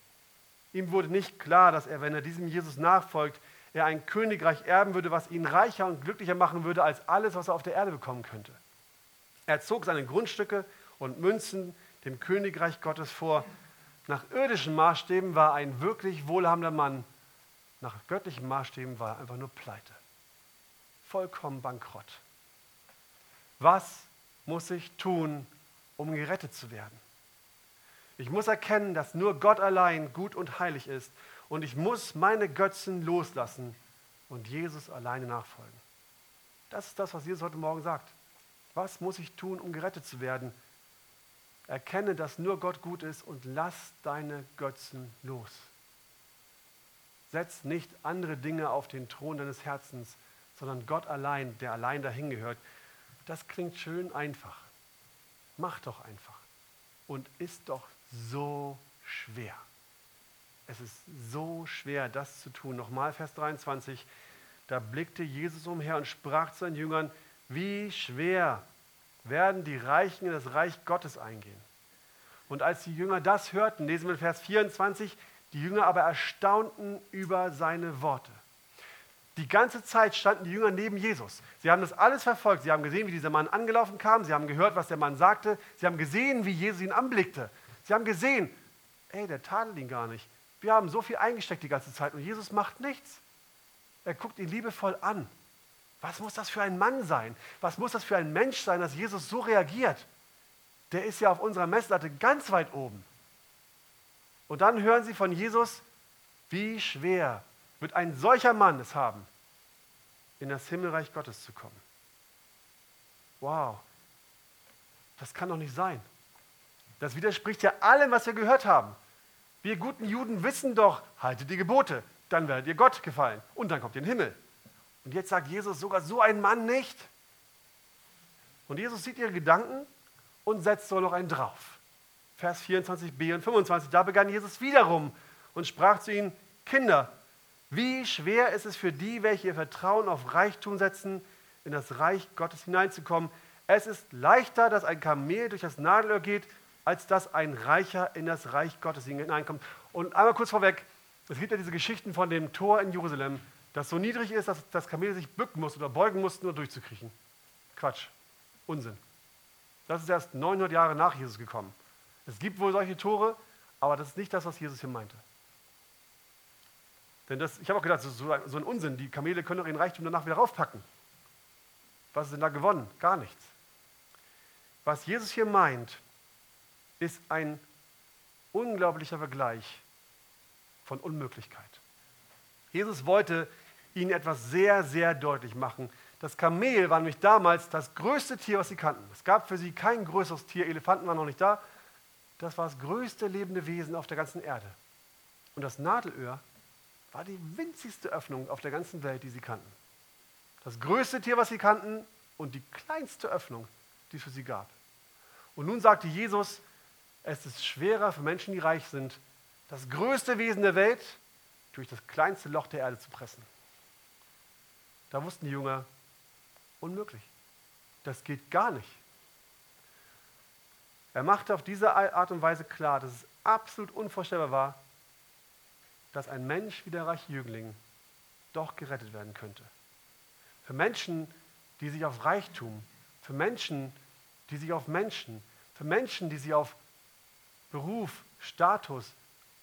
Speaker 1: Ihm wurde nicht klar, dass er, wenn er diesem Jesus nachfolgt, er ein Königreich erben würde, was ihn reicher und glücklicher machen würde als alles, was er auf der Erde bekommen könnte. Er zog seine Grundstücke und Münzen dem Königreich Gottes vor. Nach irdischen Maßstäben war ein wirklich wohlhabender Mann. Nach göttlichen Maßstäben war er einfach nur pleite. Vollkommen bankrott. Was muss ich tun, um gerettet zu werden? Ich muss erkennen, dass nur Gott allein gut und heilig ist. Und ich muss meine Götzen loslassen und Jesus alleine nachfolgen. Das ist das, was Jesus heute Morgen sagt. Was muss ich tun, um gerettet zu werden? Erkenne, dass nur Gott gut ist und lass deine Götzen los. Setz nicht andere Dinge auf den Thron deines Herzens, sondern Gott allein, der allein dahin gehört. Das klingt schön einfach. Mach doch einfach. Und ist doch so schwer. Es ist so schwer, das zu tun. Nochmal Vers 23. Da blickte Jesus umher und sprach zu seinen Jüngern, wie schwer werden die Reichen in das Reich Gottes eingehen. Und als die Jünger das hörten, lesen wir Vers 24, die Jünger aber erstaunten über seine Worte. Die ganze Zeit standen die Jünger neben Jesus. Sie haben das alles verfolgt. Sie haben gesehen, wie dieser Mann angelaufen kam. Sie haben gehört, was der Mann sagte. Sie haben gesehen, wie Jesus ihn anblickte. Sie haben gesehen, ey, der tadelt ihn gar nicht. Wir haben so viel eingesteckt die ganze Zeit und Jesus macht nichts. Er guckt ihn liebevoll an. Was muss das für ein Mann sein? Was muss das für ein Mensch sein, dass Jesus so reagiert? Der ist ja auf unserer Messlatte ganz weit oben. Und dann hören sie von Jesus, wie schwer wird ein solcher Mann es haben, in das Himmelreich Gottes zu kommen. Wow, das kann doch nicht sein. Das widerspricht ja allem, was wir gehört haben. Wir guten Juden wissen doch, haltet die Gebote, dann werdet ihr Gott gefallen und dann kommt ihr in den Himmel. Und jetzt sagt Jesus sogar so ein Mann nicht. Und Jesus sieht ihre Gedanken und setzt so noch einen drauf. Vers 24b und 25, da begann Jesus wiederum und sprach zu ihnen, Kinder, wie schwer ist es für die, welche ihr Vertrauen auf Reichtum setzen, in das Reich Gottes hineinzukommen. Es ist leichter, dass ein Kamel durch das Nadelöhr geht, als dass ein Reicher in das Reich Gottes hineinkommt. Und einmal kurz vorweg, es gibt ja diese Geschichten von dem Tor in Jerusalem, das so niedrig ist, dass das Kamel sich bücken muss oder beugen muss, nur durchzukriechen. Quatsch, Unsinn. Das ist erst 900 Jahre nach Jesus gekommen. Es gibt wohl solche Tore, aber das ist nicht das, was Jesus hier meinte. Denn das, ich habe auch gedacht, so, so ein Unsinn, die Kamele können doch ihren Reichtum danach wieder raufpacken. Was ist denn da gewonnen? Gar nichts. Was Jesus hier meint, ist ein unglaublicher Vergleich von Unmöglichkeit. Jesus wollte ihnen etwas sehr, sehr deutlich machen. Das Kamel war nämlich damals das größte Tier, was sie kannten. Es gab für sie kein größeres Tier, Elefanten waren noch nicht da. Das war das größte lebende Wesen auf der ganzen Erde. Und das Nadelöhr war die winzigste Öffnung auf der ganzen Welt, die sie kannten. Das größte Tier, was sie kannten und die kleinste Öffnung, die es für sie gab. Und nun sagte Jesus, es ist schwerer für Menschen, die reich sind, das größte Wesen der Welt durch das kleinste Loch der Erde zu pressen. Da wussten die Jünger, unmöglich. Das geht gar nicht. Er machte auf diese Art und Weise klar, dass es absolut unvorstellbar war, dass ein Mensch wie der reiche Jüngling doch gerettet werden könnte. Für Menschen, die sich auf Reichtum, für Menschen, die sich auf Menschen, für Menschen, die sich auf Beruf, Status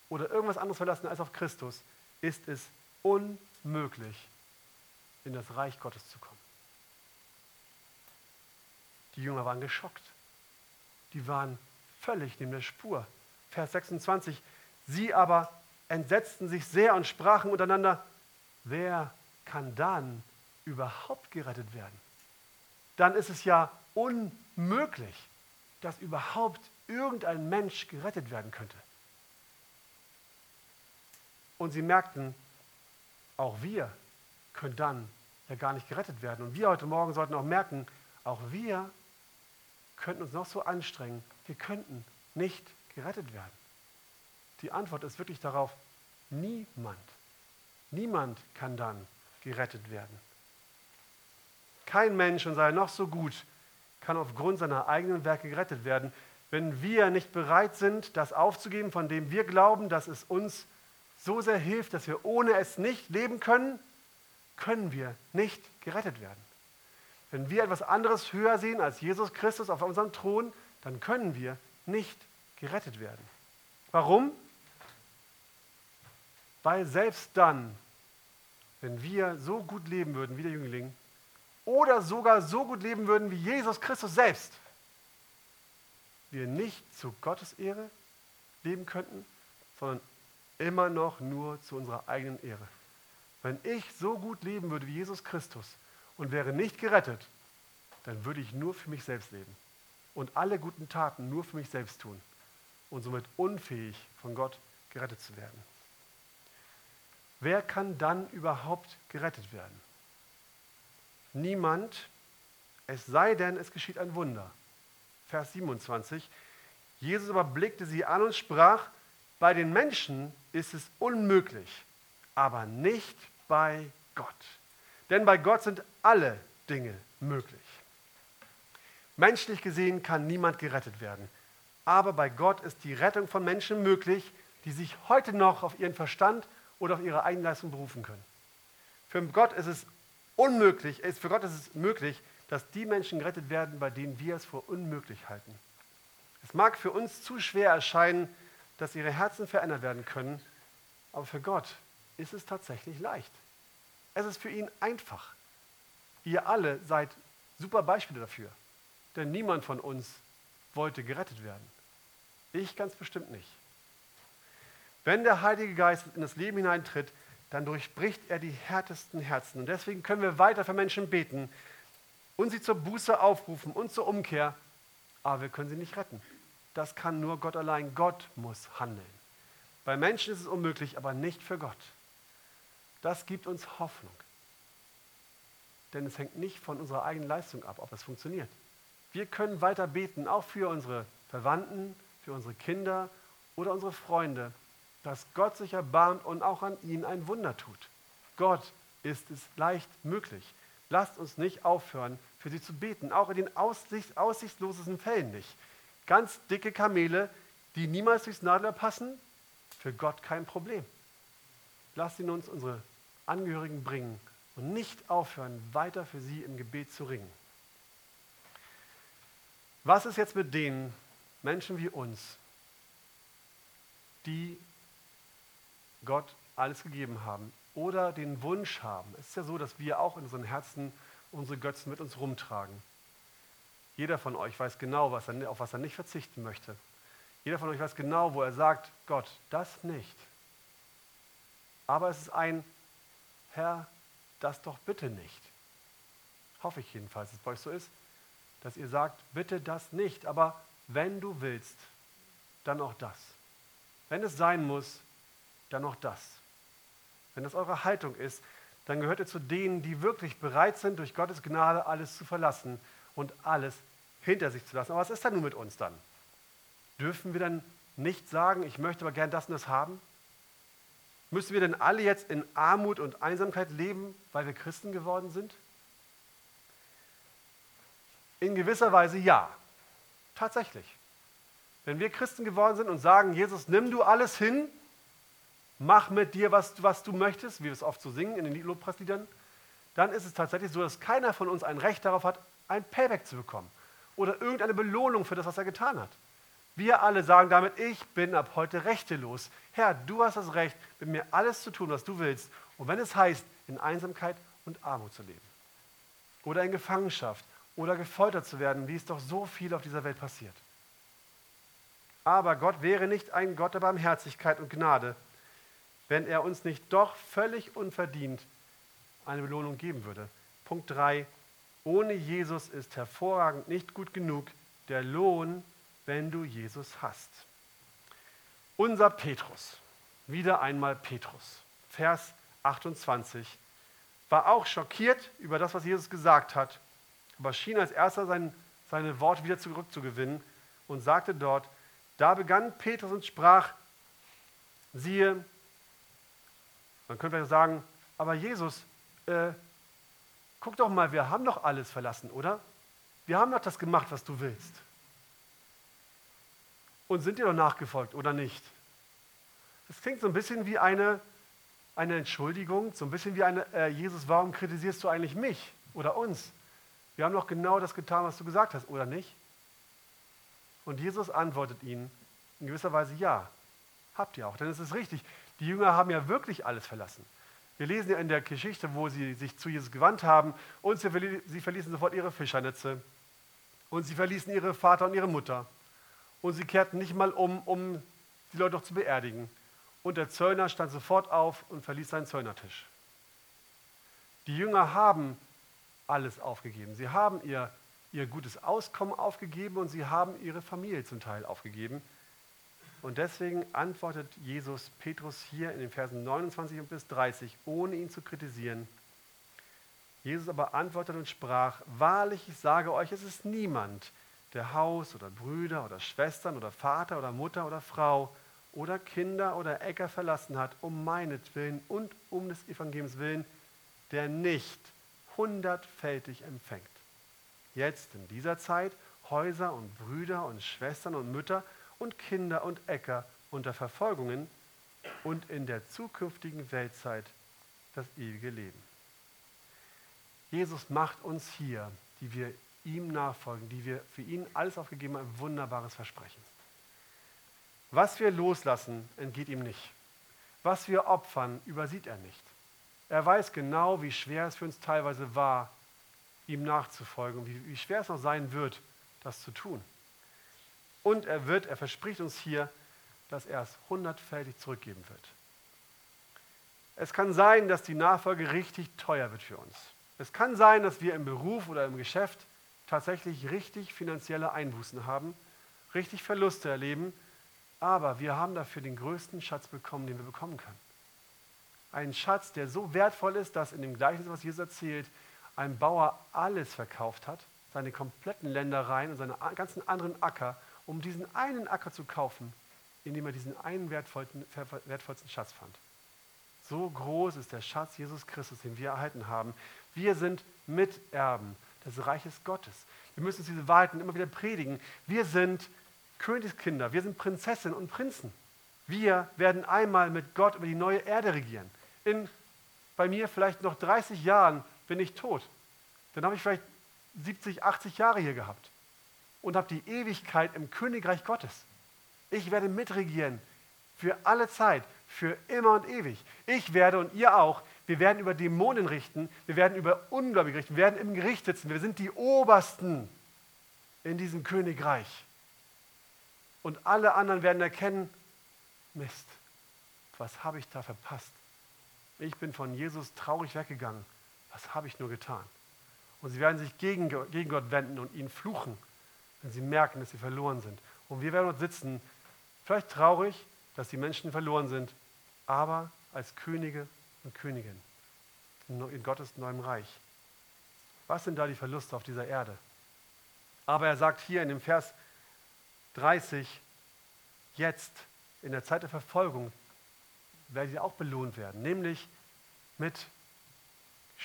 Speaker 1: oder irgendwas anderes verlassen als auf Christus, ist es unmöglich, in das Reich Gottes zu kommen. Die Jünger waren geschockt. Die waren völlig neben der Spur. Vers 26. Sie aber entsetzten sich sehr und sprachen untereinander, wer kann dann überhaupt gerettet werden? Dann ist es ja unmöglich, dass überhaupt irgendein Mensch gerettet werden könnte. Und sie merkten, auch wir können dann ja gar nicht gerettet werden. Und wir heute Morgen sollten auch merken, auch wir könnten uns noch so anstrengen, wir könnten nicht gerettet werden. Die Antwort ist wirklich darauf, niemand. Niemand kann dann gerettet werden. Kein Mensch, und sei noch so gut, kann aufgrund seiner eigenen Werke gerettet werden, wenn wir nicht bereit sind, das aufzugeben, von dem wir glauben, dass es uns so sehr hilft, dass wir ohne es nicht leben können, können wir nicht gerettet werden. Wenn wir etwas anderes höher sehen als Jesus Christus auf unserem Thron, dann können wir nicht gerettet werden. Warum? Weil selbst dann, wenn wir so gut leben würden wie der Jüngling oder sogar so gut leben würden wie Jesus Christus selbst, wir nicht zu Gottes Ehre leben könnten, sondern immer noch nur zu unserer eigenen Ehre. Wenn ich so gut leben würde wie Jesus Christus und wäre nicht gerettet, dann würde ich nur für mich selbst leben und alle guten Taten nur für mich selbst tun und somit unfähig von Gott gerettet zu werden. Wer kann dann überhaupt gerettet werden? Niemand, es sei denn, es geschieht ein Wunder. Vers 27. Jesus aber blickte sie an und sprach, bei den Menschen ist es unmöglich, aber nicht bei Gott. Denn bei Gott sind alle Dinge möglich. Menschlich gesehen kann niemand gerettet werden. Aber bei Gott ist die Rettung von Menschen möglich, die sich heute noch auf ihren Verstand oder auf ihre Eigenleistung berufen können. Für Gott ist es unmöglich, für Gott ist es möglich, dass die Menschen gerettet werden, bei denen wir es für unmöglich halten. Es mag für uns zu schwer erscheinen, dass ihre Herzen verändert werden können, aber für Gott ist es tatsächlich leicht. Es ist für ihn einfach. Ihr alle seid super Beispiele dafür, denn niemand von uns wollte gerettet werden. Ich ganz bestimmt nicht. Wenn der Heilige Geist in das Leben hineintritt, dann durchbricht er die härtesten Herzen. Und deswegen können wir weiter für Menschen beten und sie zur Buße aufrufen und zur Umkehr, aber wir können sie nicht retten. Das kann nur Gott allein. Gott muss handeln. Bei Menschen ist es unmöglich, aber nicht für Gott. Das gibt uns Hoffnung. Denn es hängt nicht von unserer eigenen Leistung ab, ob es funktioniert. Wir können weiter beten, auch für unsere Verwandten, für unsere Kinder oder unsere Freunde, dass Gott sich erbarmt und auch an ihnen ein Wunder tut. Gott ist es leicht möglich. Lasst uns nicht aufhören, für sie zu beten, auch in den aussicht, aussichtslosesten Fällen nicht. Ganz dicke Kamele, die niemals durchs Nadler passen, für Gott kein Problem. Lasst ihn uns unsere Angehörigen bringen und nicht aufhören, weiter für sie im Gebet zu ringen. Was ist jetzt mit den Menschen wie uns, die Gott alles gegeben haben oder den Wunsch haben? Es ist ja so, dass wir auch in unseren Herzen unsere Götzen mit uns rumtragen. Jeder von euch weiß genau, was er, auf was er nicht verzichten möchte. Jeder von euch weiß genau, wo er sagt, Gott, das nicht. Aber es ist ein, Herr, das doch bitte nicht. Hoffe ich jedenfalls, dass es bei euch so ist dass ihr sagt, bitte das nicht, aber wenn du willst, dann auch das. Wenn es sein muss, dann auch das. Wenn das eure Haltung ist, dann gehört ihr zu denen, die wirklich bereit sind, durch Gottes Gnade alles zu verlassen und alles hinter sich zu lassen. Aber was ist dann nun mit uns dann? Dürfen wir dann nicht sagen, ich möchte aber gern das und das haben? Müssen wir denn alle jetzt in Armut und Einsamkeit leben, weil wir Christen geworden sind? In gewisser Weise ja. Tatsächlich. Wenn wir Christen geworden sind und sagen, Jesus, nimm du alles hin, mach mit dir, was, was du möchtest, wie wir es oft so singen in den Lobpreisliedern, dann ist es tatsächlich so, dass keiner von uns ein Recht darauf hat, ein Payback zu bekommen oder irgendeine Belohnung für das, was er getan hat. Wir alle sagen damit, ich bin ab heute rechtelos. Herr, du hast das Recht, mit mir alles zu tun, was du willst. Und wenn es heißt, in Einsamkeit und Armut zu leben oder in Gefangenschaft oder gefoltert zu werden, wie es doch so viel auf dieser Welt passiert. Aber Gott wäre nicht ein Gott der Barmherzigkeit und Gnade, wenn er uns nicht doch völlig unverdient eine Belohnung geben würde. Punkt 3. Ohne Jesus ist hervorragend nicht gut genug. Der Lohn, wenn du Jesus hast. Unser Petrus, wieder einmal Petrus, Vers 28, war auch schockiert über das, was Jesus gesagt hat, aber schien als erster sein, seine Worte wieder zurückzugewinnen und sagte dort, da begann Petrus und sprach, siehe, man könnte vielleicht sagen, aber Jesus, äh, guck doch mal, wir haben doch alles verlassen, oder? Wir haben doch das gemacht, was du willst. Und sind dir doch nachgefolgt, oder nicht? Das klingt so ein bisschen wie eine, eine Entschuldigung, so ein bisschen wie eine, äh, Jesus, warum kritisierst du eigentlich mich oder uns? Wir haben doch genau das getan, was du gesagt hast, oder nicht? Und Jesus antwortet ihnen in gewisser Weise, ja, habt ihr auch. Denn es ist richtig, die Jünger haben ja wirklich alles verlassen. Wir lesen ja in der Geschichte, wo sie sich zu Jesus gewandt haben und sie verließen sofort ihre Fischernetze und sie verließen ihre Vater und ihre Mutter und sie kehrten nicht mal um, um die Leute noch zu beerdigen. Und der Zöllner stand sofort auf und verließ seinen Zöllnertisch. Die Jünger haben alles aufgegeben. Sie haben ihr, ihr gutes Auskommen aufgegeben und sie haben ihre Familie zum Teil aufgegeben. Und deswegen antwortet Jesus Petrus hier in den Versen 29 bis 30, ohne ihn zu kritisieren. Jesus aber antwortet und sprach, wahrlich, ich sage euch, es ist niemand, der Haus oder Brüder oder Schwestern oder Vater oder Mutter oder Frau oder Kinder oder Äcker verlassen hat, um meinetwillen und um des Evangeliums willen, der nicht hundertfältig empfängt. Jetzt in dieser Zeit Häuser und Brüder und Schwestern und Mütter und Kinder und Äcker unter Verfolgungen und in der zukünftigen Weltzeit das ewige Leben. Jesus macht uns hier, die wir ihm nachfolgen, die wir für ihn alles aufgegeben haben, ein wunderbares Versprechen. Was wir loslassen, entgeht ihm nicht. Was wir opfern, übersieht er nicht. Er weiß genau, wie schwer es für uns teilweise war, ihm nachzufolgen, wie, wie schwer es noch sein wird, das zu tun. Und er wird, er verspricht uns hier, dass er es hundertfältig zurückgeben wird. Es kann sein, dass die Nachfolge richtig teuer wird für uns. Es kann sein, dass wir im Beruf oder im Geschäft tatsächlich richtig finanzielle Einbußen haben, richtig Verluste erleben, aber wir haben dafür den größten Schatz bekommen, den wir bekommen können. Ein Schatz, der so wertvoll ist, dass in dem Gleichnis, was Jesus erzählt, ein Bauer alles verkauft hat, seine kompletten Ländereien und seine ganzen anderen Acker, um diesen einen Acker zu kaufen, in dem er diesen einen wertvollsten, wertvollsten Schatz fand. So groß ist der Schatz Jesus Christus, den wir erhalten haben. Wir sind Miterben des Reiches Gottes. Wir müssen uns diese Wahrheiten immer wieder predigen. Wir sind Königskinder, wir sind Prinzessinnen und Prinzen. Wir werden einmal mit Gott über die neue Erde regieren. In bei mir vielleicht noch 30 Jahren bin ich tot. Dann habe ich vielleicht 70, 80 Jahre hier gehabt und habe die Ewigkeit im Königreich Gottes. Ich werde mitregieren für alle Zeit, für immer und ewig. Ich werde und ihr auch wir werden über Dämonen richten. Wir werden über Ungläubige richten. Wir werden im Gericht sitzen. Wir sind die Obersten in diesem Königreich. Und alle anderen werden erkennen, Mist, was habe ich da verpasst? Ich bin von Jesus traurig weggegangen. Was habe ich nur getan? Und sie werden sich gegen, gegen Gott wenden und ihn fluchen, wenn sie merken, dass sie verloren sind. Und wir werden dort sitzen, vielleicht traurig, dass die Menschen verloren sind, aber als Könige und Königin. in Gottes neuem Reich. Was sind da die Verluste auf dieser Erde? Aber er sagt hier in dem Vers 30, jetzt in der Zeit der Verfolgung werdet ihr auch belohnt werden, nämlich mit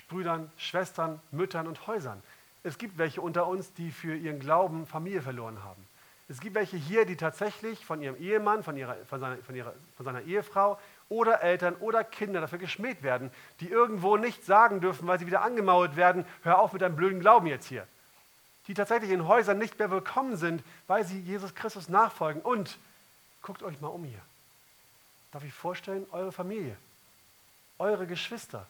Speaker 1: Brüdern, Schwestern, Müttern und Häusern. Es gibt welche unter uns, die für ihren Glauben Familie verloren haben. Es gibt welche hier, die tatsächlich von ihrem Ehemann, von, ihrer, von, seiner, von, ihrer, von seiner Ehefrau oder Eltern oder Kinder dafür geschmäht werden, die irgendwo nichts sagen dürfen, weil sie wieder angemauert werden, hör auf mit deinem blöden Glauben jetzt hier. Die tatsächlich in Häusern nicht mehr willkommen sind, weil sie Jesus Christus nachfolgen. Und guckt euch mal um hier. Darf ich vorstellen, eure Familie, eure Geschwister,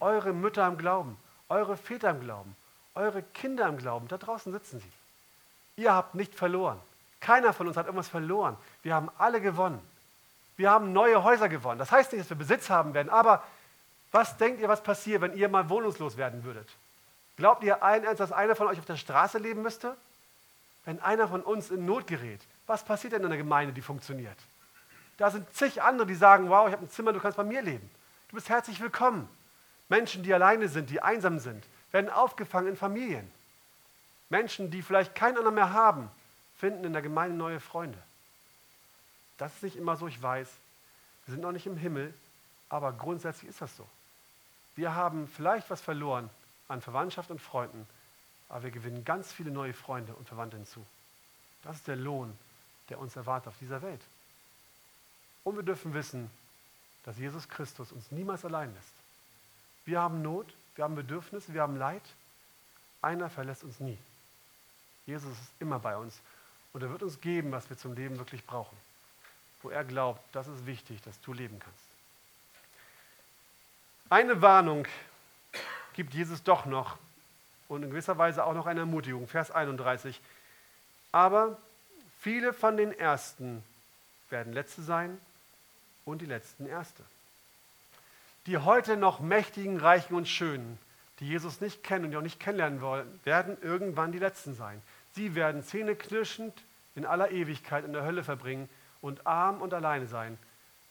Speaker 1: eure Mütter im Glauben, eure Väter im Glauben, eure Kinder im Glauben, da draußen sitzen sie. Ihr habt nicht verloren. Keiner von uns hat irgendwas verloren. Wir haben alle gewonnen. Wir haben neue Häuser gewonnen. Das heißt nicht, dass wir Besitz haben werden, aber was denkt ihr, was passiert, wenn ihr mal wohnungslos werden würdet? Glaubt ihr allen ernst, dass einer von euch auf der Straße leben müsste? Wenn einer von uns in Not gerät, was passiert denn in einer Gemeinde, die funktioniert? Da sind zig andere, die sagen, wow, ich habe ein Zimmer, du kannst bei mir leben. Du bist herzlich willkommen. Menschen, die alleine sind, die einsam sind, werden aufgefangen in Familien. Menschen, die vielleicht keinen anderen mehr haben, finden in der Gemeinde neue Freunde. Das ist nicht immer so, ich weiß. Wir sind noch nicht im Himmel, aber grundsätzlich ist das so. Wir haben vielleicht was verloren an Verwandtschaft und Freunden, aber wir gewinnen ganz viele neue Freunde und Verwandte hinzu. Das ist der Lohn, der uns erwartet auf dieser Welt. Und wir dürfen wissen, dass Jesus Christus uns niemals allein lässt. Wir haben Not, wir haben Bedürfnisse, wir haben Leid. Einer verlässt uns nie. Jesus ist immer bei uns und er wird uns geben, was wir zum Leben wirklich brauchen wo er glaubt, das ist wichtig, dass du leben kannst. Eine Warnung gibt Jesus doch noch und in gewisser Weise auch noch eine Ermutigung. Vers 31. Aber viele von den Ersten werden Letzte sein und die Letzten Erste. Die heute noch Mächtigen, Reichen und Schönen, die Jesus nicht kennen und die auch nicht kennenlernen wollen, werden irgendwann die Letzten sein. Sie werden zähneknirschend in aller Ewigkeit in der Hölle verbringen und arm und alleine sein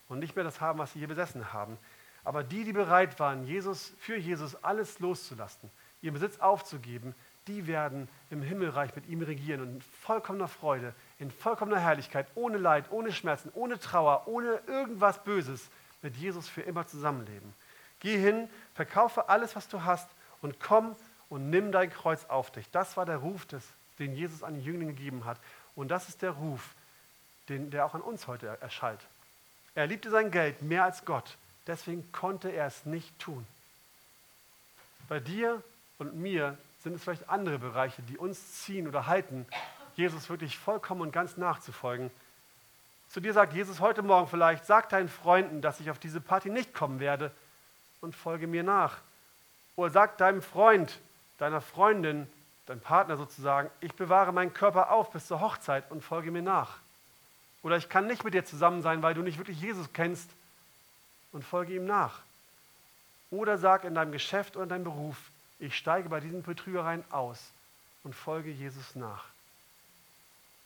Speaker 1: und nicht mehr das haben, was sie hier besessen haben. Aber die, die bereit waren, Jesus, für Jesus alles loszulassen, ihren Besitz aufzugeben, die werden im Himmelreich mit ihm regieren und in vollkommener Freude, in vollkommener Herrlichkeit, ohne Leid, ohne Schmerzen, ohne Trauer, ohne irgendwas Böses mit Jesus für immer zusammenleben. Geh hin, verkaufe alles, was du hast und komm und nimm dein Kreuz auf dich. Das war der Ruf, des, den Jesus an die Jünglinge gegeben hat. Und das ist der Ruf, den, der auch an uns heute erschallt. Er liebte sein Geld mehr als Gott. Deswegen konnte er es nicht tun. Bei dir und mir sind es vielleicht andere Bereiche, die uns ziehen oder halten, Jesus wirklich vollkommen und ganz nachzufolgen. Zu dir sagt Jesus heute Morgen vielleicht, sag deinen Freunden, dass ich auf diese Party nicht kommen werde und folge mir nach. Oder sag deinem Freund, deiner Freundin, deinem Partner sozusagen, ich bewahre meinen Körper auf bis zur Hochzeit und folge mir nach. Oder ich kann nicht mit dir zusammen sein, weil du nicht wirklich Jesus kennst und folge ihm nach. Oder sag in deinem Geschäft oder in deinem Beruf, ich steige bei diesen Betrügereien aus und folge Jesus nach.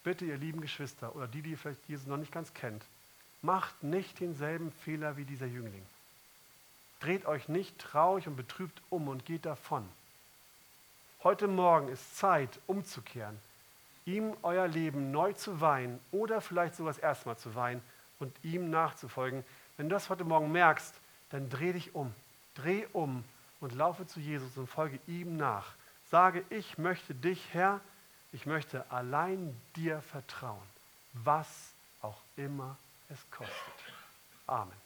Speaker 1: Bitte, ihr lieben Geschwister oder die, die vielleicht Jesus noch nicht ganz kennt, macht nicht denselben Fehler wie dieser Jüngling. Dreht euch nicht traurig und betrübt um und geht davon. Heute Morgen ist Zeit, umzukehren ihm euer Leben neu zu weihen oder vielleicht sogar das erste Mal zu weihen und ihm nachzufolgen. Wenn du das heute Morgen merkst, dann dreh dich um. Dreh um und laufe zu Jesus und folge ihm nach. Sage, ich möchte dich, Herr, ich möchte allein dir vertrauen, was auch immer es kostet. Amen.